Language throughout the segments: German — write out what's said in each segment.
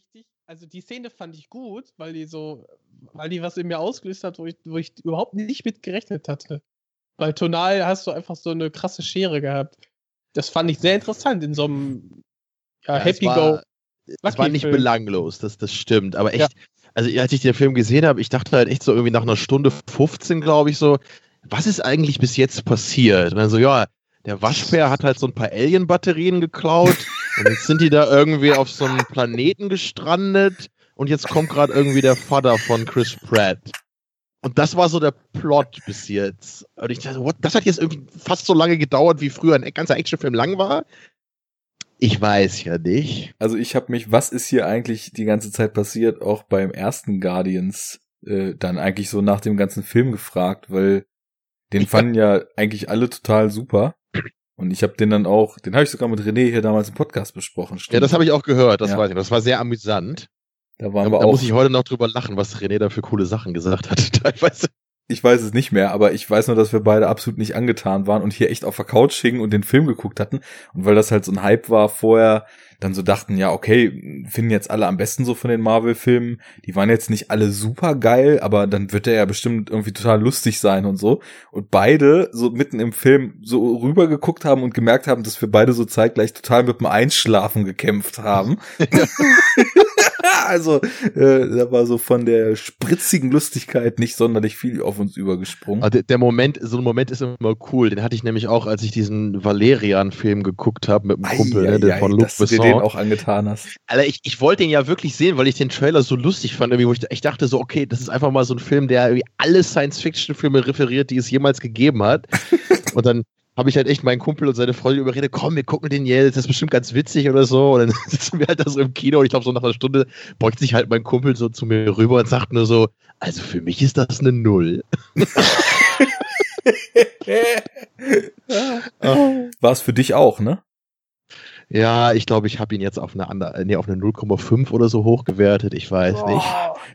richtig, also die Szene fand ich gut, weil die so, weil die was in mir ausgelöst hat, wo ich, wo ich überhaupt nicht mit gerechnet hatte. Weil tonal hast du einfach so eine krasse Schere gehabt. Das fand ich sehr interessant in so einem ja, ja, Happy Go. war, es war nicht belanglos, das, das stimmt. Aber echt, also als ich den Film gesehen habe, ich dachte halt echt so irgendwie nach einer Stunde 15, glaube ich, so, was ist eigentlich bis jetzt passiert? Und dann so, ja, der Waschbär hat halt so ein paar Alien-Batterien geklaut und jetzt sind die da irgendwie auf so einem Planeten gestrandet und jetzt kommt gerade irgendwie der Vater von Chris Pratt. Und das war so der Plot bis jetzt. Und ich dachte, what? das hat jetzt irgendwie fast so lange gedauert, wie früher ein ganzer Actionfilm lang war. Ich weiß ja nicht. Also ich habe mich, was ist hier eigentlich die ganze Zeit passiert, auch beim ersten Guardians äh, dann eigentlich so nach dem ganzen Film gefragt, weil den fanden ja eigentlich alle total super. Und ich habe den dann auch, den habe ich sogar mit René hier damals im Podcast besprochen. Ja, das habe ich auch gehört, das Ja. weiß ich. Das war sehr amüsant. Da waren Da, wir da auch. muss ich heute noch drüber lachen, was René da für coole Sachen gesagt hat. Teilweise. Ich weiß es nicht mehr, aber ich weiß nur, dass wir beide absolut nicht angetan waren und hier echt auf der Couch hingen und den Film geguckt hatten. Und weil das halt so ein Hype war vorher, dann so dachten, ja, okay, finden jetzt alle am besten so von den Marvel-Filmen. Die waren jetzt nicht alle super geil, aber dann wird der ja bestimmt irgendwie total lustig sein und so. Und beide so mitten im Film so rübergeguckt haben und gemerkt haben, dass wir beide so zeitgleich total mit dem Einschlafen gekämpft haben. also, äh, da war so von der spritzigen Lustigkeit nicht sonderlich viel auf uns übergesprungen. Also der- Moment, so ein Moment ist immer cool. Den hatte ich nämlich auch, als ich diesen Valerian-Film geguckt habe mit einem Kumpel, ne, den von Luc dass du dir den auch angetan hast. Alter, ich, ich wollte den ja wirklich sehen, weil ich den Trailer so lustig fand, irgendwie, wo ich, ich dachte so, okay, das ist einfach mal so ein Film, der irgendwie alle Science-Fiction-Filme referiert, die es jemals gegeben hat. und dann habe ich halt echt meinen Kumpel und seine Freundin überredet, komm, wir gucken den jetzt, das ist bestimmt ganz witzig oder so. Und dann sitzen wir halt da so im Kino und ich glaube, so nach einer Stunde beugt sich halt mein Kumpel so zu mir rüber und sagt nur so, also für mich ist das eine Null. War es für dich auch, ne? Ja, ich glaube, ich habe ihn jetzt auf eine andere, nee, auf eine 0,5 oder so hochgewertet, ich weiß nicht.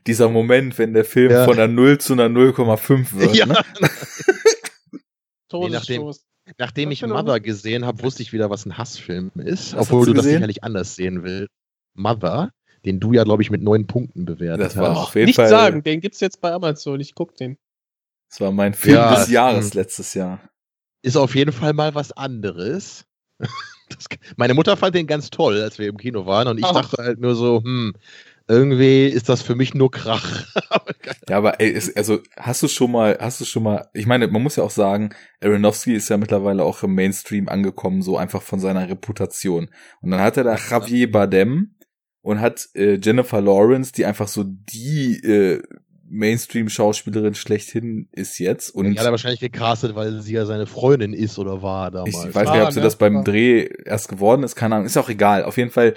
Dieser Moment, wenn der Film Ja. von einer 0 zu einer 0,5 wird. Ja. Ne? Todesstoß. Nachdem Was ich Mother gesehen habe, wusste ich wieder, was ein Hassfilm ist. Was obwohl du du das gesehen? sicherlich anders sehen willst. Mother, den du ja, glaube ich, mit neun Punkten bewertet Das war hast. auf jeden Nicht Fall. sagen, den gibt's jetzt bei Amazon. Ich guck den. Das war mein Film Ja, des Jahres letztes Jahr. Ist auf jeden Fall mal was anderes. Das, meine Mutter fand den ganz toll, als wir im Kino waren. Und ich Ach. dachte halt nur so, hm, irgendwie ist das für mich nur Krach. Ja, aber ey, ist, also hast du schon mal, hast du schon mal, ich meine, man muss ja auch sagen, Aronofsky ist ja mittlerweile auch im Mainstream angekommen, so einfach von seiner Reputation. Und dann hat er da Javier Bardem und hat äh, Jennifer Lawrence, die einfach so die äh, Mainstream-Schauspielerin schlechthin ist jetzt. Und Die hat er wahrscheinlich gecastet, weil sie ja seine Freundin ist oder war damals. Ich weiß War, nicht, ob sie ne? das beim. Dreh erst geworden ist, keine Ahnung, ist auch egal. Auf jeden Fall.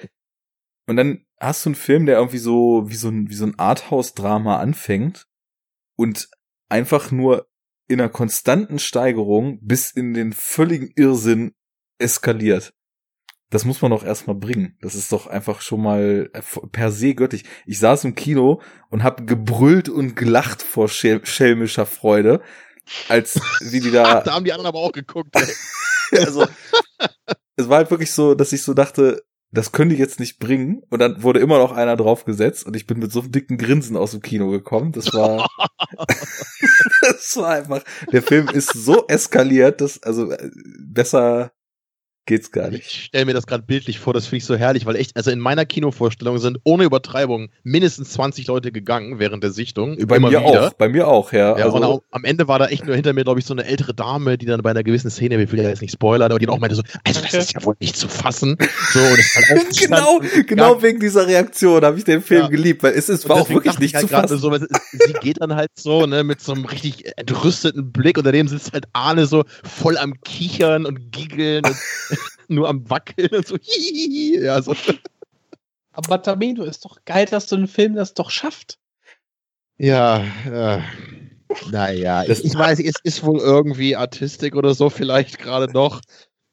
Und dann hast du einen Film, der irgendwie so wie so ein wie so ein Arthouse-Drama anfängt und einfach nur in einer konstanten Steigerung bis in den völligen Irrsinn eskaliert. Das muss man doch erstmal bringen. Das ist doch einfach schon mal per se göttlich. Ich saß im Kino und hab gebrüllt und gelacht vor schel schelmischer Freude, als wie die da da haben die anderen aber auch geguckt. Ey. also, es war halt wirklich so, dass ich so dachte, das könnte ich jetzt nicht bringen. Und dann wurde immer noch einer draufgesetzt und ich bin mit so einem dicken Grinsen aus dem Kino gekommen. Das war, das war einfach, der Film ist so eskaliert, dass, also, äh, besser geht's gar nicht. Ich stelle mir das gerade bildlich vor, das finde ich so herrlich, weil echt, also in meiner Kinovorstellung sind ohne Übertreibung mindestens 20 Leute gegangen während der Sichtung. Bei immer mir wieder. auch, bei mir auch, ja. Ja, und also, auch, am Ende war da echt nur hinter mir, glaube ich, so eine ältere Dame, die dann bei einer gewissen Szene, ich will ja jetzt nicht spoilern, aber die dann auch meinte so, also das ist ja wohl nicht zu fassen. So, und ist halt genau, und genau wegen dieser Reaktion habe ich den Film Ja. geliebt, weil es ist, Und war auch wirklich nicht ich halt zu fassen. So, weil sie geht dann halt so, ne, mit so einem richtig entrüsteten Blick und daneben sitzt halt Arne so voll am Kichern und Giggeln und nur am Wackeln und so, hihihi, ja, so. Aber Tamino, ist doch geil, dass so ein Film das doch schafft. Ja, äh, naja, ich, ich weiß, es ist wohl irgendwie Artistik oder so, vielleicht gerade noch.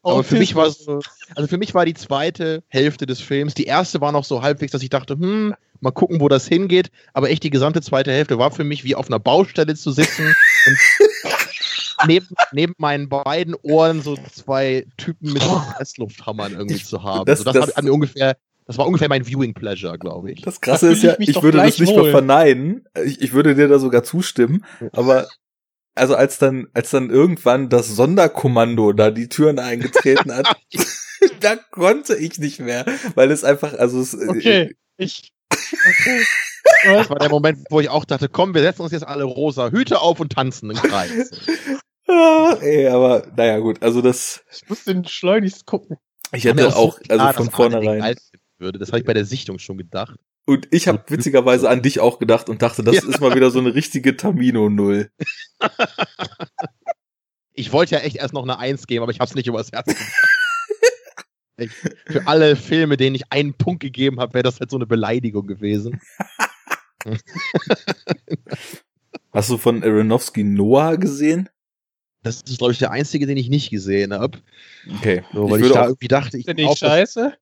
Aber für mich war so, also für mich war die zweite Hälfte des Films, die erste war noch so halbwegs, dass ich dachte, hm, mal gucken, wo das hingeht. Aber echt die gesamte zweite Hälfte war für mich wie auf einer Baustelle zu sitzen und neben, neben meinen beiden Ohren so zwei Typen mit Presslufthammern irgendwie zu haben. Das- Das, so, das, das- hat, ungefähr Das war ungefähr mein Viewing Pleasure, glaube ich. Das Krasse ist ja, ich, ich würde das nicht wohl. mal verneinen. Ich, ich würde dir da sogar zustimmen. Aber also als dann, als dann irgendwann das Sonderkommando da die Türen eingetreten hat, da konnte ich nicht mehr, weil es einfach, also es, äh, Okay, ich. Okay. Das war der Moment, wo ich auch dachte, komm, wir setzen uns jetzt alle rosa Hüte auf und tanzen im Kreis. ah, ey, aber naja, gut, also das. Ich muss den schleunigst gucken. Ich hätte auch, so also von vornherein. Würde. Das habe ich bei der Sichtung schon gedacht. Und ich habe witzigerweise an dich auch gedacht und dachte, das ja. ist mal wieder so eine richtige Tamino-Null. ich wollte ja echt erst noch eine Eins geben, aber ich habe es nicht übers Herz gebracht. Für alle Filme, denen ich einen Punkt gegeben habe, wäre das halt so eine Beleidigung gewesen. Hast du von Aronofsky Noah gesehen? Das ist, glaube ich, der einzige, den ich nicht gesehen habe. Okay. So, weil ich, ich da irgendwie dachte, ich. Bin ich scheiße?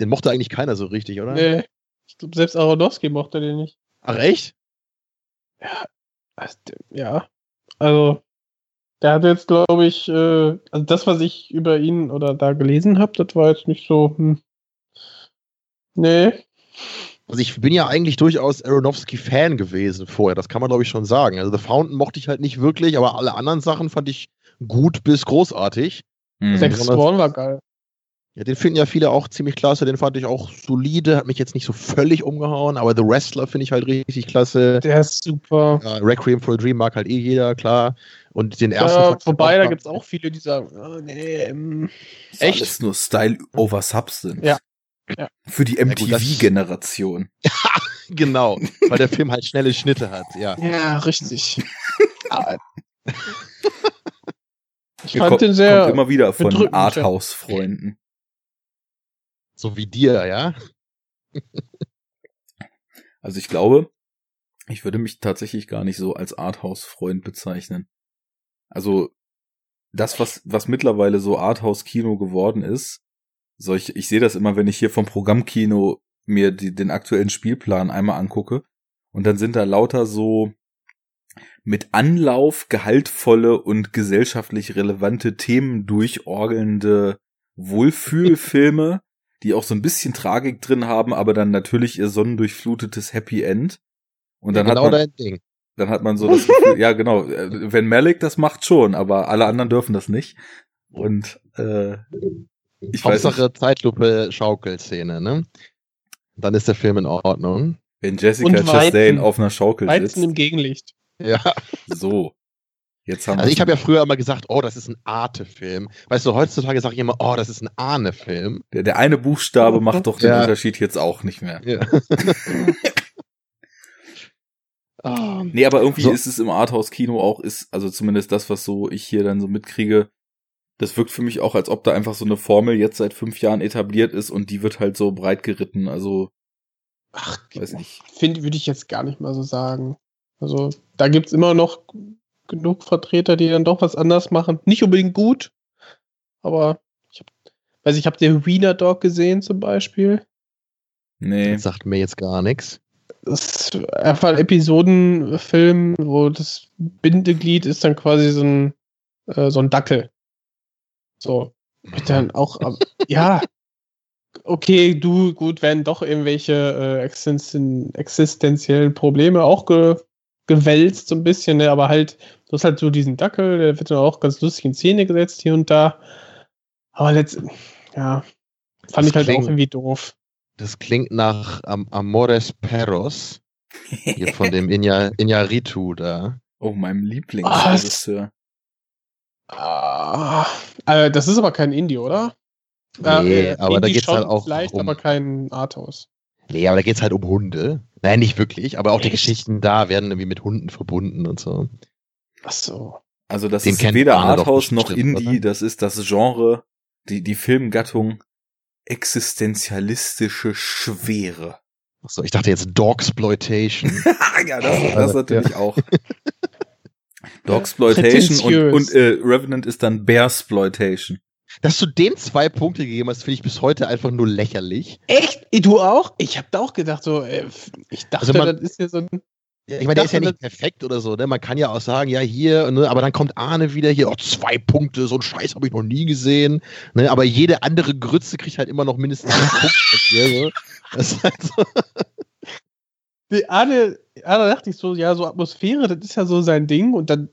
Den mochte eigentlich keiner so richtig, oder? Nee. Ich glaube, selbst Aronofsky mochte den nicht. Ach, echt? Ja. Also, ja. Also, der hat jetzt, glaube ich, äh, also das, was ich über ihn oder da gelesen habe, das war jetzt nicht so, hm. Nee. Also ich bin ja eigentlich durchaus Aronofsky-Fan gewesen vorher, das kann man glaube ich schon sagen. Also The Fountain mochte ich halt nicht wirklich, aber alle anderen Sachen fand ich gut bis großartig. Mhm. Sex Swan war geil. Ja, den finden ja viele auch ziemlich klasse, den fand ich auch solide, hat mich jetzt nicht so völlig umgehauen, aber The Wrestler finde ich halt richtig klasse. Der ist super. Ja, Requiem for a Dream mag halt eh jeder, klar. Und den ersten. Ja, vorbei, da gibt es auch viele, die sagen, oh, nee, ähm, das echt? ist nur Style over Substance. Ja. Ja. Für die MTV-Generation. Genau. weil der Film halt schnelle Schnitte hat, ja. Ja, richtig. ich fand kommt, den sehr. Kommt immer wieder von Arthouse-Freunden. So wie dir, ja? also ich glaube, ich würde mich tatsächlich gar nicht so als Arthouse-Freund bezeichnen. Also das, was, was mittlerweile so Arthouse-Kino geworden ist, solch, ich sehe das immer, wenn ich hier vom Programmkino mir die, den aktuellen Spielplan einmal angucke. Und dann sind da lauter so mit Anlauf gehaltvolle und gesellschaftlich relevante Themen durchorgelnde Wohlfühlfilme, die auch so ein bisschen Tragik drin haben, aber dann natürlich ihr sonnendurchflutetes Happy End. Und dann ja, genau hat man, dein Ding. Dann hat man so das Gefühl, ja genau, äh, wenn Malik das macht schon, aber alle anderen dürfen das nicht. Und äh, ich Hauptsache weiß Zeitlupe Schaukelszene, ne? Dann ist der Film in Ordnung. Wenn Jessica Chastain auf einer Schaukel Weizen sitzt. im Gegenlicht. Ja. So. Jetzt haben also ich habe ja früher immer gesagt, oh, das ist ein Arte-Film. Weißt du, heutzutage sage ich immer, oh, das ist ein Ahne-Film. Der, der, eine Buchstabe macht doch den ja. Unterschied jetzt auch nicht mehr. Ja. oh. Nee, aber irgendwie so. ist es im Arthouse-Kino auch, ist, also zumindest das, was so ich hier dann so mitkriege, das wirkt für mich auch, als ob da einfach so eine Formel jetzt seit fünf Jahren etabliert ist und die wird halt so breit geritten. Also, ach, weiß nicht. Finde, würde ich jetzt gar nicht mal so sagen. Also, da gibt's immer noch genug Vertreter, die dann doch was anders machen. Nicht unbedingt gut, aber ich hab, weiß ich, habt ihr Wiener Dog gesehen zum Beispiel? Nee. Das sagt mir jetzt gar nichts. Das ist einfach ein Episodenfilm, wo das Bindeglied ist dann quasi so ein, äh, so ein Dackel. So. Dann auch, ja, okay, du, gut, werden doch irgendwelche äh, existen existenziellen Probleme auch ge gewälzt, so ein bisschen, ne? aber halt, du hast halt so diesen Dackel, der wird dann auch ganz lustig in Szene gesetzt hier und da. Aber letztendlich, ja, fand das ich halt klingt, auch irgendwie doof. Das klingt nach Am Amores Perros. Hier von dem Inya, Inyaritu da. Oh, meinem Lieblingsregisseur. Ah, äh, das ist aber kein Indie, oder? Nee, äh, aber Indie da geht's halt auch vielleicht, um, aber kein Arthouse. Nee, aber da geht's halt um Hunde. Nein, nicht wirklich, aber auch Echt? die Geschichten da werden irgendwie mit Hunden verbunden und so. Ach so. Also das Den ist weder Arthouse noch Indie, oder? das ist das Genre, die, die Filmgattung existenzialistische Schwere. Ach so, ich dachte jetzt Dogsploitation. ja, das, das natürlich auch. Dogsploitation und, und äh, Revenant ist dann Bearsploitation. Dass du dem zwei Punkte gegeben hast, finde ich bis heute einfach nur lächerlich. Echt? Du auch? Ich habe da auch gedacht, so, äh, ich dachte, also man, das ist ja so ein. ich meine, der ist ja nicht perfekt oder so, ne? Man kann ja auch sagen, ja, hier, ne? aber dann kommt Arne wieder hier, oh, zwei Punkte, so ein Scheiß habe ich noch nie gesehen. Ne? Aber jede andere Grütze kriegt halt immer noch mindestens einen Punkt. So. Das ist halt so. Die Arne, Arne dachte ich so, ja, so Atmosphäre, das ist ja so sein Ding und dann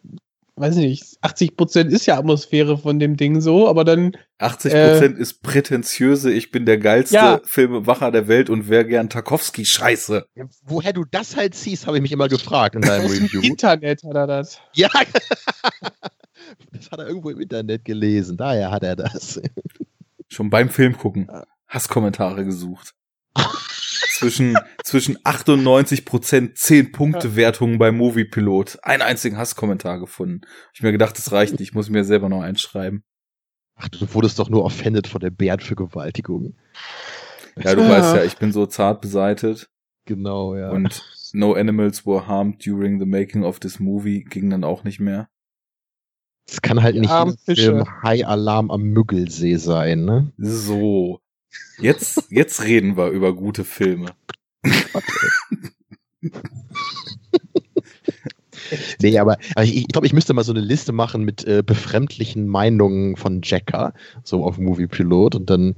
weiß nicht, 80 Prozent ist ja Atmosphäre von dem Ding so, aber dann. 80 Prozent äh, ist prätentiöse, ich bin der geilste ja. Filmemacher der Welt und wer gern Tarkovsky scheiße. Ja, woher du das halt siehst, habe ich mich immer gefragt in deinem Review. Im Internet hat er das. Ja. das hat er irgendwo im Internet gelesen, daher hat er das. Schon beim Film gucken. Hasskommentare gesucht. zwischen, zwischen 98 Prozent 10 Punkte Wertungen bei Moviepilot. Einen einzigen Hasskommentar gefunden. Ich mir gedacht, das reicht nicht. Ich muss mir selber noch einschreiben. Ach, du wurdest doch nur offended von der Bären für Gewaltigung. Ja, du ja. weißt ja, ich bin so zart beseitet. Genau, ja. Und No Animals were harmed during the making of this movie ging dann auch nicht mehr. Es kann halt nicht ein Film High Alarm am Müggelsee sein, ne? So. Jetzt, jetzt reden wir über gute Filme. nee, aber, aber ich, ich glaube, ich müsste mal so eine Liste machen mit äh, befremdlichen Meinungen von Jacker, so auf Movie Pilot und dann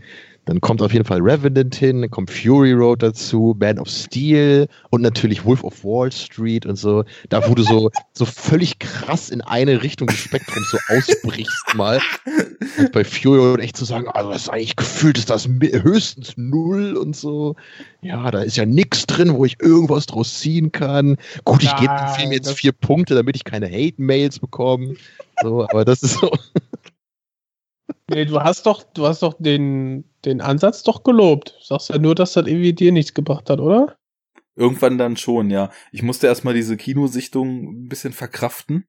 dann kommt auf jeden Fall Revenant hin, dann kommt Fury Road dazu, Man of Steel und natürlich Wolf of Wall Street und so. Da, wo du so, so völlig krass in eine Richtung des Spektrums so ausbrichst mal. Und bei Fury Road echt zu sagen, also das ist eigentlich gefühlt, ist das höchstens null und so. Ja, da ist ja nichts drin, wo ich irgendwas draus ziehen kann. Gut, ich gebe dem Film jetzt vier Punkte, damit ich keine Hate-Mails bekomme. So, aber das ist so. Nee, du hast doch, du hast doch den, den Ansatz doch gelobt. Du sagst ja nur, dass das irgendwie dir nichts gebracht hat, oder? Irgendwann dann schon, ja. Ich musste erstmal diese Kinosichtung ein bisschen verkraften.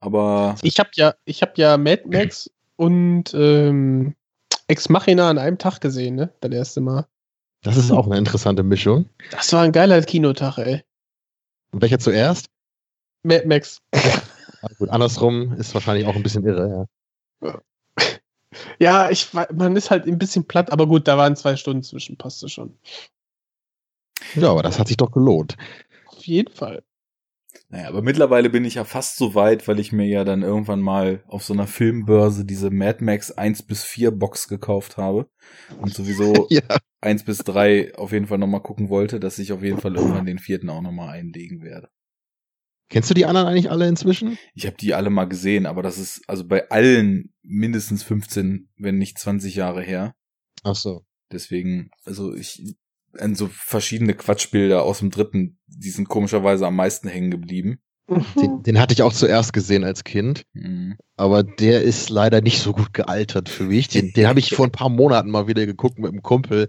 Aber. Ich hab ja, ich hab ja Mad Max und ähm, Ex Machina an einem Tag gesehen, ne? Das erste Mal. Das ist auch eine interessante Mischung. Das war ein geiler Kinotag, ey. Und welcher zuerst? Mad Max. Ja, gut, andersrum ist wahrscheinlich auch ein bisschen irre, ja. Ja, ich, man ist halt ein bisschen platt, aber gut, da waren zwei Stunden zwischen, passte schon. Ja, aber das hat sich doch gelohnt. Auf jeden Fall. Naja, aber mittlerweile bin ich ja fast so weit, weil ich mir ja dann irgendwann mal auf so einer Filmbörse diese Mad Max 1 bis 4 Box gekauft habe und sowieso ja. 1 bis 3 auf jeden Fall nochmal gucken wollte, dass ich auf jeden Fall irgendwann den vierten auch nochmal einlegen werde. Kennst du die anderen eigentlich alle inzwischen? Ich habe die alle mal gesehen, aber das ist also bei allen mindestens 15, wenn nicht 20 Jahre her. Ach so. Deswegen, also ich, an so verschiedene Quatschbilder aus dem dritten, die sind komischerweise am meisten hängen geblieben. Den, den hatte ich auch zuerst gesehen als Kind, mhm. aber der ist leider nicht so gut gealtert für mich. Den, den habe ich vor ein paar Monaten mal wieder geguckt mit einem Kumpel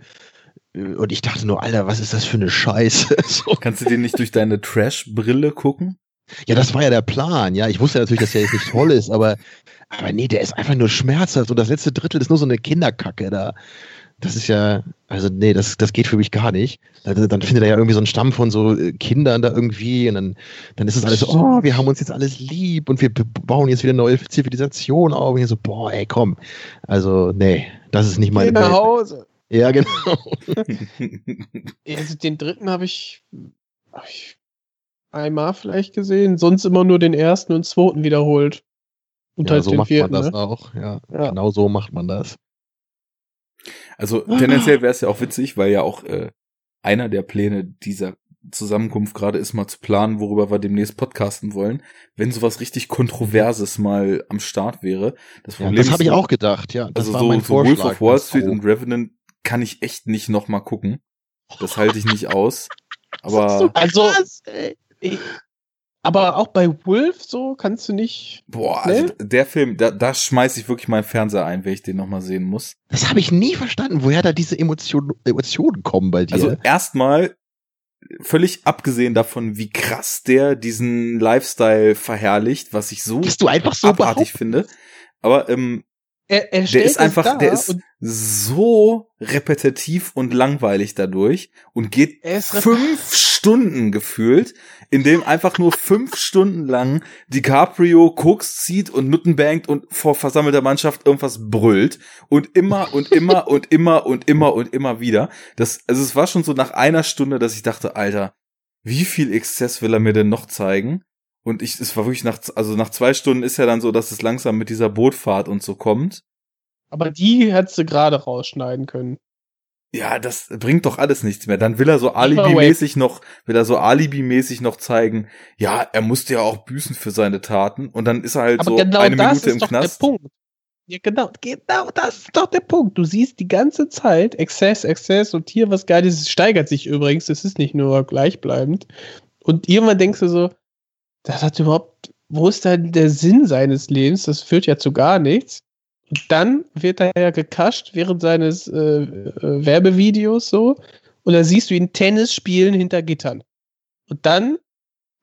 und ich dachte nur, Alter, was ist das für eine Scheiße? so. Kannst du den nicht durch deine Trash-Brille gucken? Ja, das war ja der Plan, ja. Ich wusste ja natürlich, dass der jetzt nicht toll ist, aber, aber nee, der ist einfach nur schmerzhaft und das letzte Drittel ist nur so eine Kinderkacke da. Das ist ja, also nee, das, das geht für mich gar nicht. Dann, dann findet er ja irgendwie so einen Stamm von so äh, Kindern da irgendwie und dann, dann ist es alles so, oh, wir haben uns jetzt alles lieb und wir bauen jetzt wieder eine neue Zivilisation auf und ich so, boah, ey, komm. Also, nee, das ist nicht meine Geh nach Hause. Ja, genau. also den dritten habe ich, hab ich einmal vielleicht gesehen, sonst immer nur den ersten und zweiten wiederholt. Und ja, halt so macht vierten, man das ne? auch. Ja, ja, genau so macht man das. Also tendenziell wäre es ja auch witzig, weil ja auch äh, einer der Pläne dieser Zusammenkunft gerade ist, mal zu planen, worüber wir demnächst podcasten wollen, wenn sowas richtig Kontroverses mal am Start wäre. Das, Problem ja, das habe ich auch gedacht, ja. Das also war so, mein so Wolf of Wall Street und Revenant kann ich echt nicht noch mal gucken. Das halte ich nicht aus. Aber so also aber auch bei Wolf so kannst du nicht. Boah, also der Film, da, da schmeiß ich wirklich meinen Fernseher ein, wenn ich den nochmal sehen muss. Das habe ich nie verstanden, woher da diese Emotionen, Emotionen kommen bei dir. Also erstmal, völlig abgesehen davon, wie krass der diesen Lifestyle verherrlicht, was ich so, du einfach so abartig finde. Aber ähm, er, er der ist einfach, der ist so repetitiv und langweilig dadurch und geht fünf Stunden gefühlt, in dem einfach nur fünf Stunden lang DiCaprio Koks zieht und Nutten bangt und vor versammelter Mannschaft irgendwas brüllt und immer und immer und immer und immer und immer wieder. Das, also es war schon so nach einer Stunde, dass ich dachte, Alter, wie viel Exzess will er mir denn noch zeigen? Und ich, es war wirklich nach, also nach zwei Stunden ist ja dann so, dass es langsam mit dieser Bootfahrt und so kommt. Aber die hättest du gerade rausschneiden können. Ja, das bringt doch alles nichts mehr. Dann will er so Alibi-mäßig noch, will er so Alibi-mäßig noch zeigen, ja, er musste ja auch büßen für seine Taten. Und dann ist er halt Aber so genau eine das Minute ist im doch Knast. der Punkt. Ja, genau, genau das ist doch der Punkt. Du siehst die ganze Zeit Exzess, Exzess und hier was Geiles. Es steigert sich übrigens. Es ist nicht nur gleichbleibend. Und irgendwann denkst du so, das hat überhaupt, wo ist da der Sinn seines Lebens? Das führt ja zu gar nichts. Dann wird er ja gekascht während seines äh, äh, Werbevideos so. Und dann siehst du ihn Tennis spielen hinter Gittern. Und dann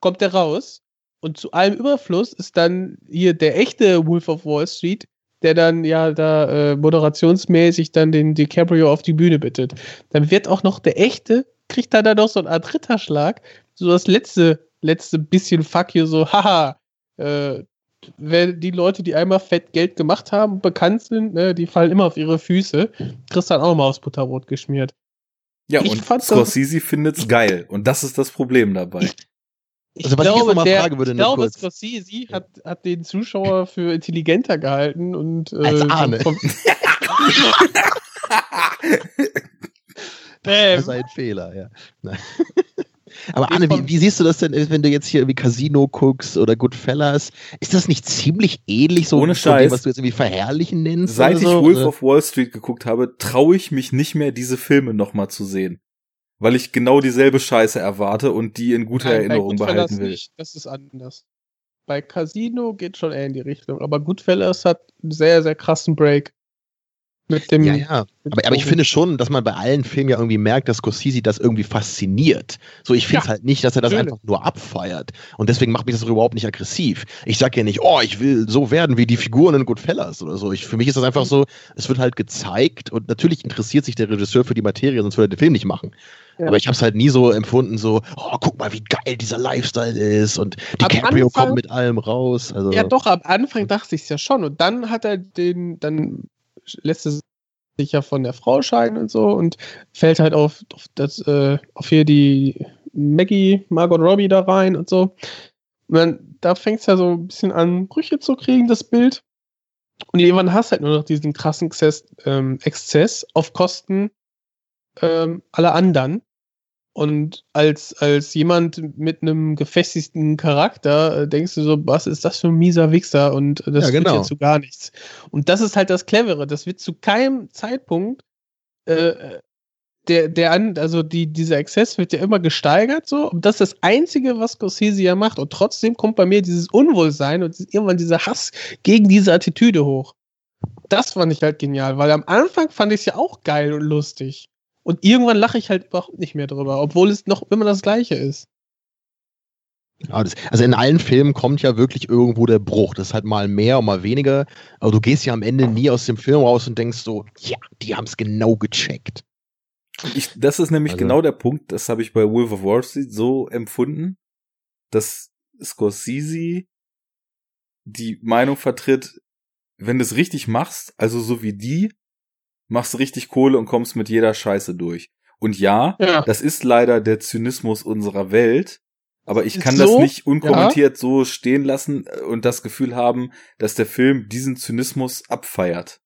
kommt er raus. Und zu allem Überfluss ist dann hier der echte Wolf of Wall Street, der dann ja da äh, moderationsmäßig dann den DiCaprio auf die Bühne bittet. Dann wird auch noch der echte, kriegt dann da noch so eine Art Ritterschlag. So das letzte, letzte bisschen Fuck you, so, haha, äh, wer die Leute, die einmal fett Geld gemacht haben, bekannt sind, ne, die fallen immer auf ihre Füße. Kriegst dann auch mal aufs Butterbrot geschmiert. Ja, Ich und Scorsese findet's geil. Und das ist das Problem dabei. Ich Also, was ich jetzt noch mal fragen würde, ich glaube, kurz. Scorsese hat, hat den Zuschauer für intelligenter gehalten und äh, Als Arne. vom- Das ist ein Fehler, ja. Nein. Aber Anne, wie, wie siehst du das denn, wenn du jetzt hier irgendwie Casino guckst oder Goodfellas? Ist das nicht ziemlich ähnlich so Ohne von dem, Scheiß. was du jetzt irgendwie verherrlichen nennst? Seit oder ich so? Wolf Oder? of Wall Street geguckt habe, traue ich mich nicht mehr, diese Filme nochmal zu sehen. Weil ich genau dieselbe Scheiße erwarte und die in guter Nein, Erinnerung behalten will. Nicht. Das ist anders. Bei Casino geht schon eher in die Richtung, aber Goodfellas hat einen sehr, sehr krassen Break. Mit dem. Ja, ja. Aber, aber ich finde schon, dass man bei allen Filmen ja irgendwie merkt, dass Scorsese das irgendwie fasziniert. So, ich finde es Ja, halt nicht, dass er das natürlich. einfach nur abfeiert. Und deswegen macht mich das überhaupt nicht aggressiv. Ich sag ja nicht, oh, ich will so werden wie die Figuren in Goodfellas oder so. Ich, für mich ist das einfach so, es wird halt gezeigt und natürlich interessiert sich der Regisseur für die Materie, sonst würde er den Film nicht machen. Ja. Aber ich habe es halt nie so empfunden, so, oh, guck mal, wie geil dieser Lifestyle ist und Am DiCaprio Anfang- kommt mit allem raus. Also, Ja, doch, am Anfang dachte ich es ja schon. Und dann hat er den, dann lässt sich ja von der Frau scheiden und so und fällt halt auf, auf das, äh, auf hier die Maggie, Margot Robbie da rein und so. Und dann, da fängt es ja so ein bisschen an, Brüche zu kriegen, das Bild. Und irgendwann hast halt nur noch diesen krassen Exzess, ähm, Exzess auf Kosten ähm, aller anderen. Und als, als jemand mit einem gefestigten Charakter äh, denkst du so, was ist das für ein mieser Wichser und äh, das Ja, genau. ja zu gar nichts. Und das ist halt das Clevere. Das wird zu keinem Zeitpunkt äh, der, der an, also die, dieser Exzess wird ja immer gesteigert so. Und das ist das Einzige, was Scorsese ja macht. Und trotzdem kommt bei mir dieses Unwohlsein und irgendwann dieser Hass gegen diese Attitüde hoch. Das fand ich halt genial, weil am Anfang fand ich es ja auch geil und lustig. Und irgendwann lache ich halt überhaupt nicht mehr drüber, obwohl es noch immer das Gleiche ist. Ja, das, also in allen Filmen kommt ja wirklich irgendwo der Bruch. Das ist halt mal mehr und mal weniger. Aber du gehst ja am Ende nie aus dem Film raus und denkst so, ja, die haben es genau gecheckt. Ich, das ist nämlich Also- genau der Punkt, das habe ich bei Wolf of Wall Street so empfunden, dass Scorsese die Meinung vertritt, wenn du es richtig machst, also so wie die, machst richtig Kohle und kommst mit jeder Scheiße durch. Und ja, Ja. das ist leider der Zynismus unserer Welt, aber ich kann so, das nicht unkommentiert so stehen lassen und das Gefühl haben, dass der Film diesen Zynismus abfeiert.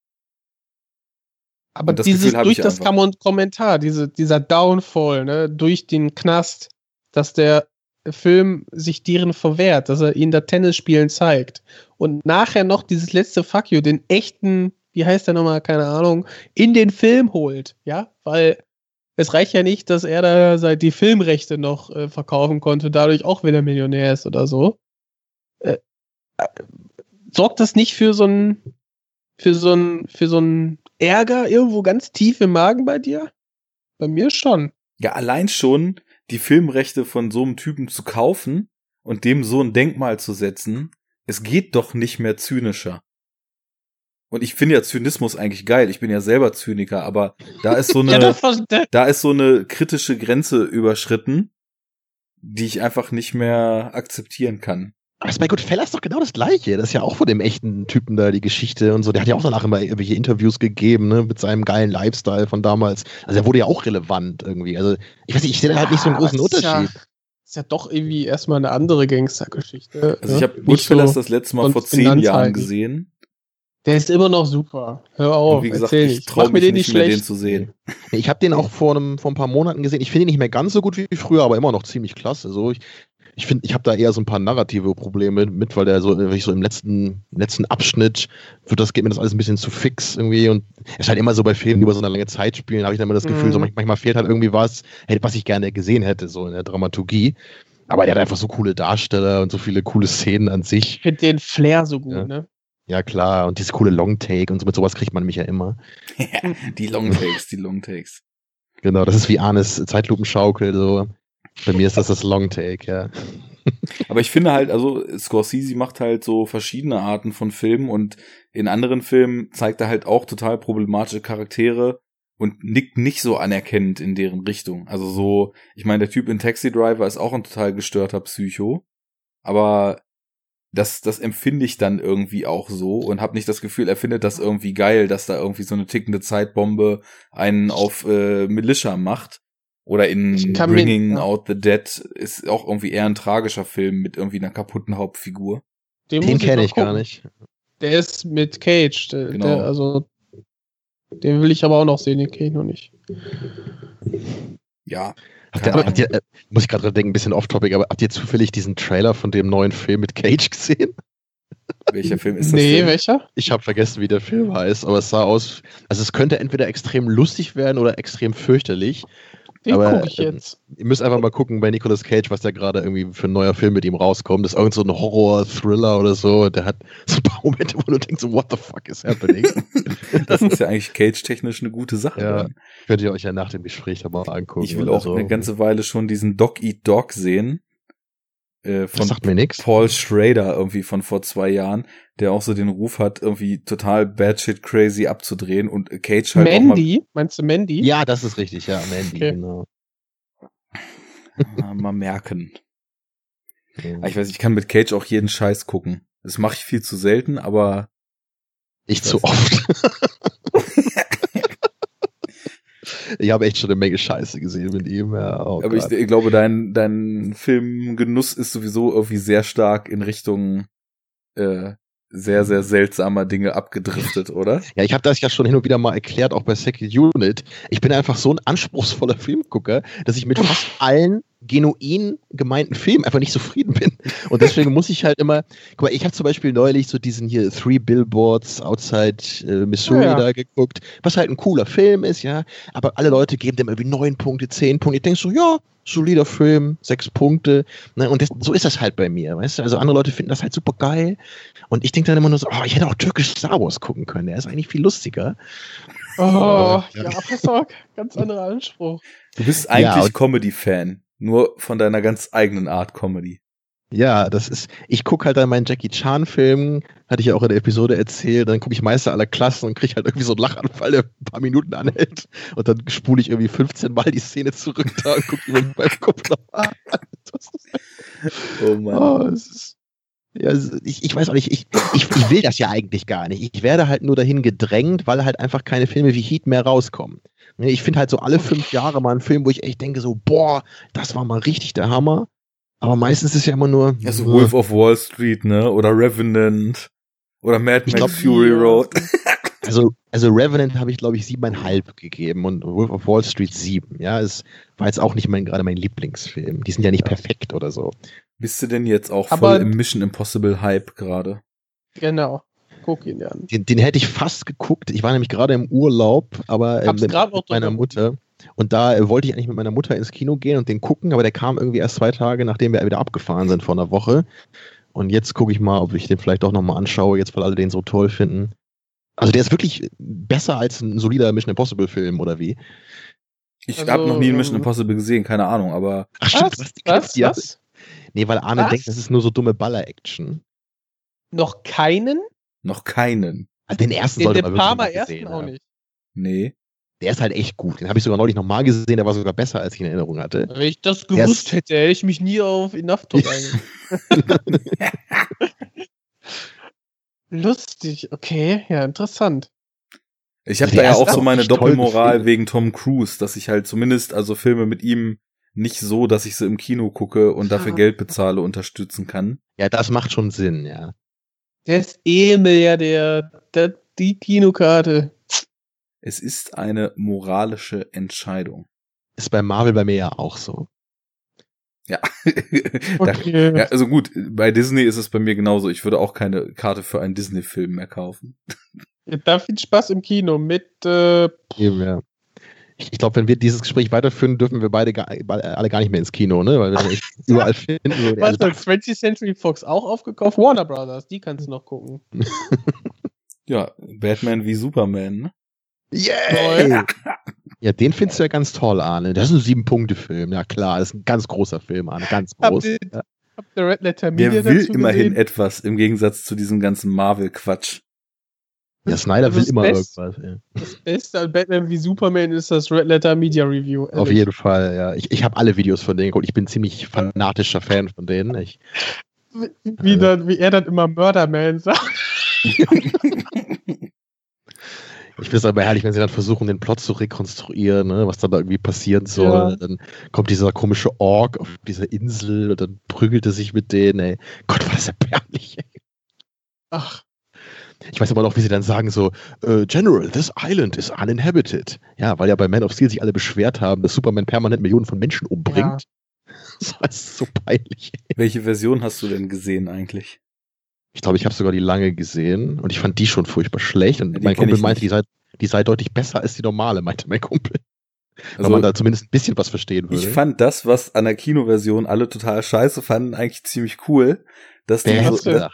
Aber das dieses durch das Kommentar, diese, dieser Downfall, ne, durch den Knast, dass der Film sich deren verwehrt, dass er ihnen da Tennis spielen zeigt. Und nachher noch dieses letzte Fuck you, den echten, wie heißt der nochmal, keine Ahnung, in den Film holt, ja, weil es reicht ja nicht, dass er da seit die Filmrechte noch äh, verkaufen konnte, dadurch auch wieder Millionär ist oder so. Äh, äh, sorgt das nicht für so ein, für so ein, für so ein Ärger irgendwo ganz tief im Magen bei dir? Bei mir schon. Ja, allein schon die Filmrechte von so einem Typen zu kaufen und dem so ein Denkmal zu setzen, es geht doch nicht mehr zynischer. Und ich finde ja Zynismus eigentlich geil. Ich bin ja selber Zyniker, aber da ist so Ja, eine, war- da, ist so eine kritische Grenze überschritten, die ich einfach nicht mehr akzeptieren kann. Aber das ist bei Goodfellas doch genau das Gleiche. Das ist ja auch von dem echten Typen da die Geschichte und so. Der hat ja auch danach immer irgendwelche Interviews gegeben, ne, mit seinem geilen Lifestyle von damals. Also er wurde ja auch relevant irgendwie. Also ich weiß nicht, ich sehe da halt nicht so einen großen ist Unterschied. Ja, ist ja doch irgendwie erstmal eine andere Gangstergeschichte. Also ne? ich habe Goodfellas so das letzte Mal vor zehn. Jahren gesehen. Der ist immer noch super. Hör auf, Und wie gesagt, erzähl ich nicht. traue mich den nicht nicht mehr, schlecht. den zu sehen. Ich habe den auch vor, einem, vor ein paar Monaten gesehen. Ich finde ihn nicht mehr ganz so gut wie früher, aber immer noch ziemlich klasse. So, ich ich finde, ich habe da eher so ein paar narrative Probleme mit, weil der so, wirklich so im letzten, letzten Abschnitt wird das, geht mir das alles ein bisschen zu fix irgendwie und es ist halt immer so bei Filmen, die über so eine lange Zeit spielen, habe ich dann immer das Gefühl, Mhm. so manch- manchmal fehlt halt irgendwie was, was ich gerne gesehen hätte, so in der Dramaturgie. Aber der hat einfach so coole Darsteller und so viele coole Szenen an sich. Ich finde den Flair so gut, Ja. ne? Ja, klar. Und dieses coole Longtake und so mit sowas kriegt man mich ja immer. die Longtakes, die Longtakes. Genau, das ist wie Arnes Zeitlupenschaukel, so. Bei mir ist das das Longtake, ja. Aber ich finde halt, also Scorsese macht halt so verschiedene Arten von Filmen und in anderen Filmen zeigt er halt auch total problematische Charaktere und nickt nicht so anerkennend in deren Richtung. Also so, ich meine, der Typ in Taxi Driver ist auch ein total gestörter Psycho, aber das, das empfinde ich dann irgendwie auch so und habe nicht das Gefühl, er findet das irgendwie geil, dass da irgendwie so eine tickende Zeitbombe einen auf äh, Militia macht. Oder in Ich Bringing ja. Out the Dead ist auch irgendwie eher ein tragischer Film mit irgendwie einer kaputten Hauptfigur. Den muss kenne mal ich gar nicht. Der ist mit Cage. Der, Genau. der, also, den will ich aber auch noch sehen, den kenne ich noch nicht. Ja, Habt ihr, habt ihr, äh, muss ich gerade dran denken, ein bisschen off-topic, aber habt ihr zufällig diesen Trailer von dem neuen Film mit Cage gesehen? welcher Film ist das nee, denn? welcher? Ich habe vergessen, wie der Film heißt, aber es sah aus, also es könnte entweder extrem lustig werden oder extrem fürchterlich. Den Aber, gucke ich ähm, jetzt. Ihr müsst einfach mal gucken bei Nicolas Cage, was da gerade irgendwie für ein neuer Film mit ihm rauskommt. Das ist irgend so ein Horror-Thriller oder so. Der hat so ein paar Momente, wo du denkst, what the fuck is happening? Das ist ja eigentlich cage-technisch eine gute Sache. Ja. dann. Könnt ihr euch ja nach dem Gespräch aber mal angucken. Ich will auch so. eine ganze Weile schon diesen Dog Eat Dog sehen. Äh, von sagt mir nichts. Paul Schrader irgendwie von vor zwei Jahren, der auch so den Ruf hat, irgendwie total bad shit crazy abzudrehen und Cage halt Mandy? Meinst du Mandy? Ja, das ist richtig, ja, Mandy, Okay. genau. auch mal, mal merken. Aber Ich weiß, ich kann mit Cage auch jeden Scheiß gucken. Das mache ich viel zu selten, aber Ich zu oft. ich habe echt schon eine Menge Scheiße gesehen mit ihm. Ja, oh aber ich, ich glaube, dein, dein Filmgenuss ist sowieso irgendwie sehr stark in Richtung äh, sehr, sehr seltsamer Dinge abgedriftet, oder? ja, ich habe das ja schon hin und wieder mal erklärt, auch bei Second Unit. Ich bin einfach so ein anspruchsvoller Filmgucker, dass ich mit fast allen genuin gemeinten Filmen einfach nicht zufrieden bin. Und deswegen muss ich halt immer, guck mal, ich habe zum Beispiel neulich so diesen hier Three Billboards Outside äh, Missouri Ja. da geguckt, was halt ein cooler Film ist, ja, aber alle Leute geben dem irgendwie neun Punkte, zehn Punkte. Ich denk so, ja, solider Film, sechs Punkte. Ne? Und das, so ist das halt bei mir, weißt du? Also andere Leute finden das halt super geil. Und ich denke dann immer nur so, oh, ich hätte auch türkisch Star Wars gucken können. Der ist eigentlich viel lustiger. Oh, Ja. ja, pass auf, ganz anderer Anspruch. Du bist Ja, eigentlich und- Comedy-Fan. Nur von deiner ganz eigenen Art Comedy. Ja, das ist, ich gucke halt dann meinen Jackie Chan-Film, hatte ich ja auch in der Episode erzählt, dann gucke ich Meister aller Klassen und kriege halt irgendwie so einen Lachanfall, der ein paar Minuten anhält. Und dann spule ich irgendwie 15 Mal die Szene zurück da und gucke mir beim Kopf noch an. Oh Mann. Oh, es ist, ja, es- ich, ich weiß auch nicht, ich, ich, ich will das ja eigentlich gar nicht. Ich werde halt nur dahin gedrängt, weil halt einfach keine Filme wie Heat mehr rauskommen. Ne, Ich finde halt so alle fünf Jahre mal einen Film, wo ich echt denke so, boah, das war mal richtig der Hammer. Aber meistens ist ja immer nur. Also Wolf of Wall Street, ne? Oder Revenant. Oder Mad Max glaub, Fury Road. Also, also Revenant habe ich, glaube ich, siebeneinhalb gegeben und Wolf of Wall Street sieben. Ja, es war jetzt auch nicht mein, gerade mein Lieblingsfilm. Die sind ja nicht perfekt oder so. Bist du denn jetzt auch Aber- voll im Mission Impossible Hype gerade? Genau. Guck ihn dir an. Den, den hätte ich fast geguckt. Ich war nämlich gerade im Urlaub, aber äh, mit, mit meiner. Mutter. Und da äh, wollte ich eigentlich mit meiner Mutter ins Kino gehen und den gucken, aber der kam irgendwie erst zwei Tage, nachdem wir wieder abgefahren sind vor einer Woche. Und jetzt gucke ich mal, ob ich den vielleicht doch nochmal anschaue, jetzt weil alle den so toll finden. Also der ist wirklich besser als ein solider Mission Impossible Film, oder wie? Ich Also, habe noch nie ein Mission ähm, Impossible gesehen, keine Ahnung, aber Ach Was? hast die- Was? die- Was? Nee, weil Arne Was? denkt, das ist nur so dumme Baller-Action. Noch keinen? noch keinen. Also den ersten Den sollte De man wirklich Palma mal ersten gesehen auch haben. nicht. Nee. Der ist halt echt gut. Den habe ich sogar neulich nochmal gesehen, der war sogar besser, als ich in Erinnerung hatte. Wenn ich das gewusst ist- hätte, hätte ich mich nie auf Enough Talk. Lustig, okay, ja, interessant. Ich habe da ja auch so meine Doppelmoral wegen Tom Cruise, dass ich halt zumindest also Filme mit ihm nicht so, dass ich sie im Kino gucke und dafür. Geld bezahle, unterstützen kann. Ja, das macht schon Sinn, ja. Der ist eh Milliardär. Der, die Kinokarte. Es ist eine moralische Entscheidung. Ist bei Marvel bei mir ja auch so. Ja. Okay. ja, also gut, bei Disney ist es bei mir genauso. Ich würde auch keine Karte für einen Disney-Film mehr kaufen. Da viel Spaß im Kino mit äh, Eben, ja. Ich, ich glaube, wenn wir dieses Gespräch weiterführen, dürfen wir beide gar, alle gar nicht mehr ins Kino, ne? Weil wir überall finden. So, was also, hat 20th Century Fox auch aufgekauft? Warner Brothers, die kannst du noch gucken. Ja, Batman wie Superman, ne? Yay! Ja, den findest du ja ganz toll, Arne. Das ist ein Sieben-Punkte-Film. Ja, klar, das ist ein ganz großer Film, Arne. Ganz groß. Habt ihr, Ja. habt ihr Red Letter Media Der will dazu immerhin gesehen? etwas im Gegensatz zu diesem ganzen Marvel-Quatsch. Ja, Snyder will Das immer Best- irgendwas. Ja. Das Beste an Batman wie Superman ist das Red Letter Media Review. Auf jeden Fall, ja. Ich, ich habe alle Videos von denen geguckt. Ich bin ziemlich fanatischer Fan von denen. Ich, Wie, wie, dann, wie er dann immer Murderman sagt. ich finde es aber herrlich, wenn sie dann versuchen, den Plot zu rekonstruieren, ne, was dann da irgendwie passieren soll. Ja. Dann kommt dieser komische Ork auf dieser Insel und dann prügelt er sich mit denen, ey. Gott, war das erbärmlich, ey. Ach, Ich weiß aber noch, wie sie dann sagen so, äh, General, this island is uninhabited. Ja, weil ja bei Man of Steel sich alle beschwert haben, dass Superman permanent Millionen von Menschen umbringt. Das ist so peinlich. Welche Version hast du denn gesehen eigentlich? Ich glaube, ich habe sogar die lange gesehen und ich fand die schon furchtbar schlecht. Und Ja, die mein Kumpel meinte, die sei, die sei deutlich besser als die normale, meinte mein Kumpel. Also, Weil man da zumindest ein bisschen was verstehen würde. ich fand das, was an der Kinoversion alle total scheiße fanden, eigentlich ziemlich cool. Dass die, Wer so?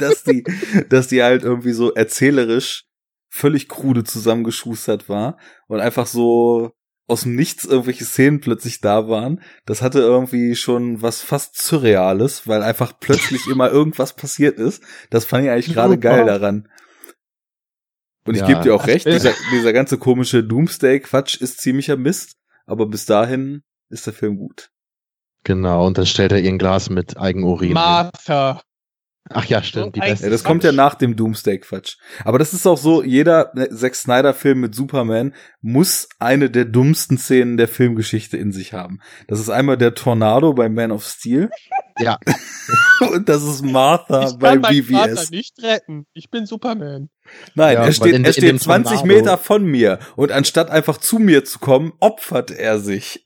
dass die, dass die halt irgendwie so erzählerisch völlig krude zusammengeschustert war und einfach so aus dem Nichts irgendwelche Szenen plötzlich da waren. Das hatte irgendwie schon was fast Surreales, weil einfach plötzlich immer irgendwas passiert ist. Das fand ich eigentlich gerade geil daran. Und ich Ja. gebe dir auch recht, dieser, dieser ganze komische Doomsday-Quatsch ist ziemlicher Mist, aber bis dahin ist der Film gut. Genau, und dann stellt er ihr ein Glas mit Eigenurin. hin. Martha. Ach ja, stimmt. Die beste. Ja, das kommt ja nach dem Doomsday-Quatsch. Aber das ist auch so, jeder ne, Zack Snyder-Film mit Superman muss eine der dummsten Szenen der Filmgeschichte in sich haben. Das ist einmal der Tornado bei Man of Steel. Ja. Und das ist Martha Ich bei kann meinen Vater BVS. nicht retten. Ich bin Superman. Nein, Ja, er steht, in- er steht dem 20 Tornado- Meter von mir. Und anstatt einfach zu mir zu kommen, opfert er sich.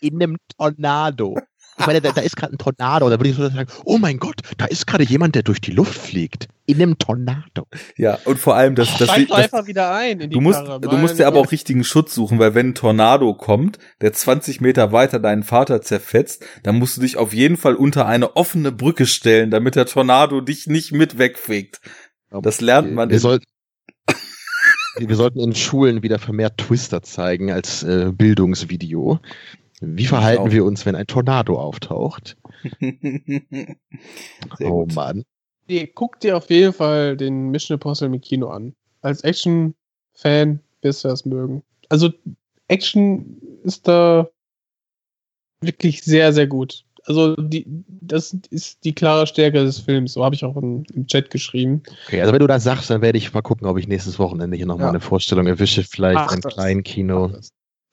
in einem Tornado. Ich meine, da, da ist gerade ein Tornado. Da würde ich so sagen, oh mein Gott, da ist gerade jemand, der durch die Luft fliegt. In einem Tornado. Ja, und vor allem, dass, dass, Steig das, doch einfach wieder ein in die Du musst, Karre. du musst dir aber auch richtigen Schutz suchen, weil wenn ein Tornado kommt, der 20 Meter weiter deinen Vater zerfetzt, dann musst du dich auf jeden Fall unter eine offene Brücke stellen, damit der Tornado dich nicht mit wegfegt. Das lernt man Wir sollten, wir sollten in Schulen wieder vermehrt Twister zeigen als äh, Bildungsvideo. Wie verhalten wir uns, wenn ein Tornado auftaucht? Sehr oh gut. Mann. Nee, guck dir auf jeden Fall den Mission Impossible im Kino an. Als Action-Fan wirst du das mögen. Also, Action ist da wirklich sehr, sehr gut. Also, die, das ist die klare Stärke des Films. So habe ich auch in, im Chat geschrieben. Okay, also wenn du das sagst, dann werde ich mal gucken, ob ich nächstes Wochenende hier nochmal Ja. eine Vorstellung erwische. Vielleicht Ach, ein das- kleinen Kino.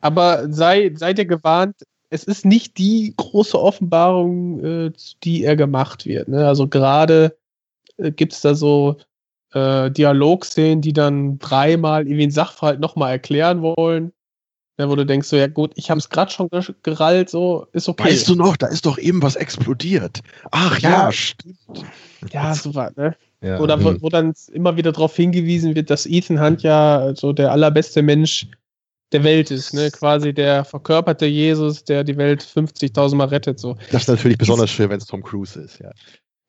Aber sei, seid ihr gewarnt, es ist nicht die große Offenbarung, äh, zu die er gemacht wird. Ne? Also gerade äh, gibt es da so äh, Dialogszenen, die dann dreimal irgendwie einen Sachverhalt nochmal erklären wollen. Ja, wo du denkst so, ja gut, ich habe es gerade schon ger- gerallt, so ist okay. Weißt du noch, da ist doch eben was explodiert. Ach ja, Ja. stimmt. ja, so was, ne? Ja, Oder wo, hm. wo dann immer wieder darauf hingewiesen wird, dass Ethan Hunt ja so der allerbeste Mensch der Welt ist, ne? Quasi der verkörperte Jesus, der die Welt 50.000 Mal rettet, so. Das ist natürlich besonders schön, wenn es Tom Cruise ist, ja.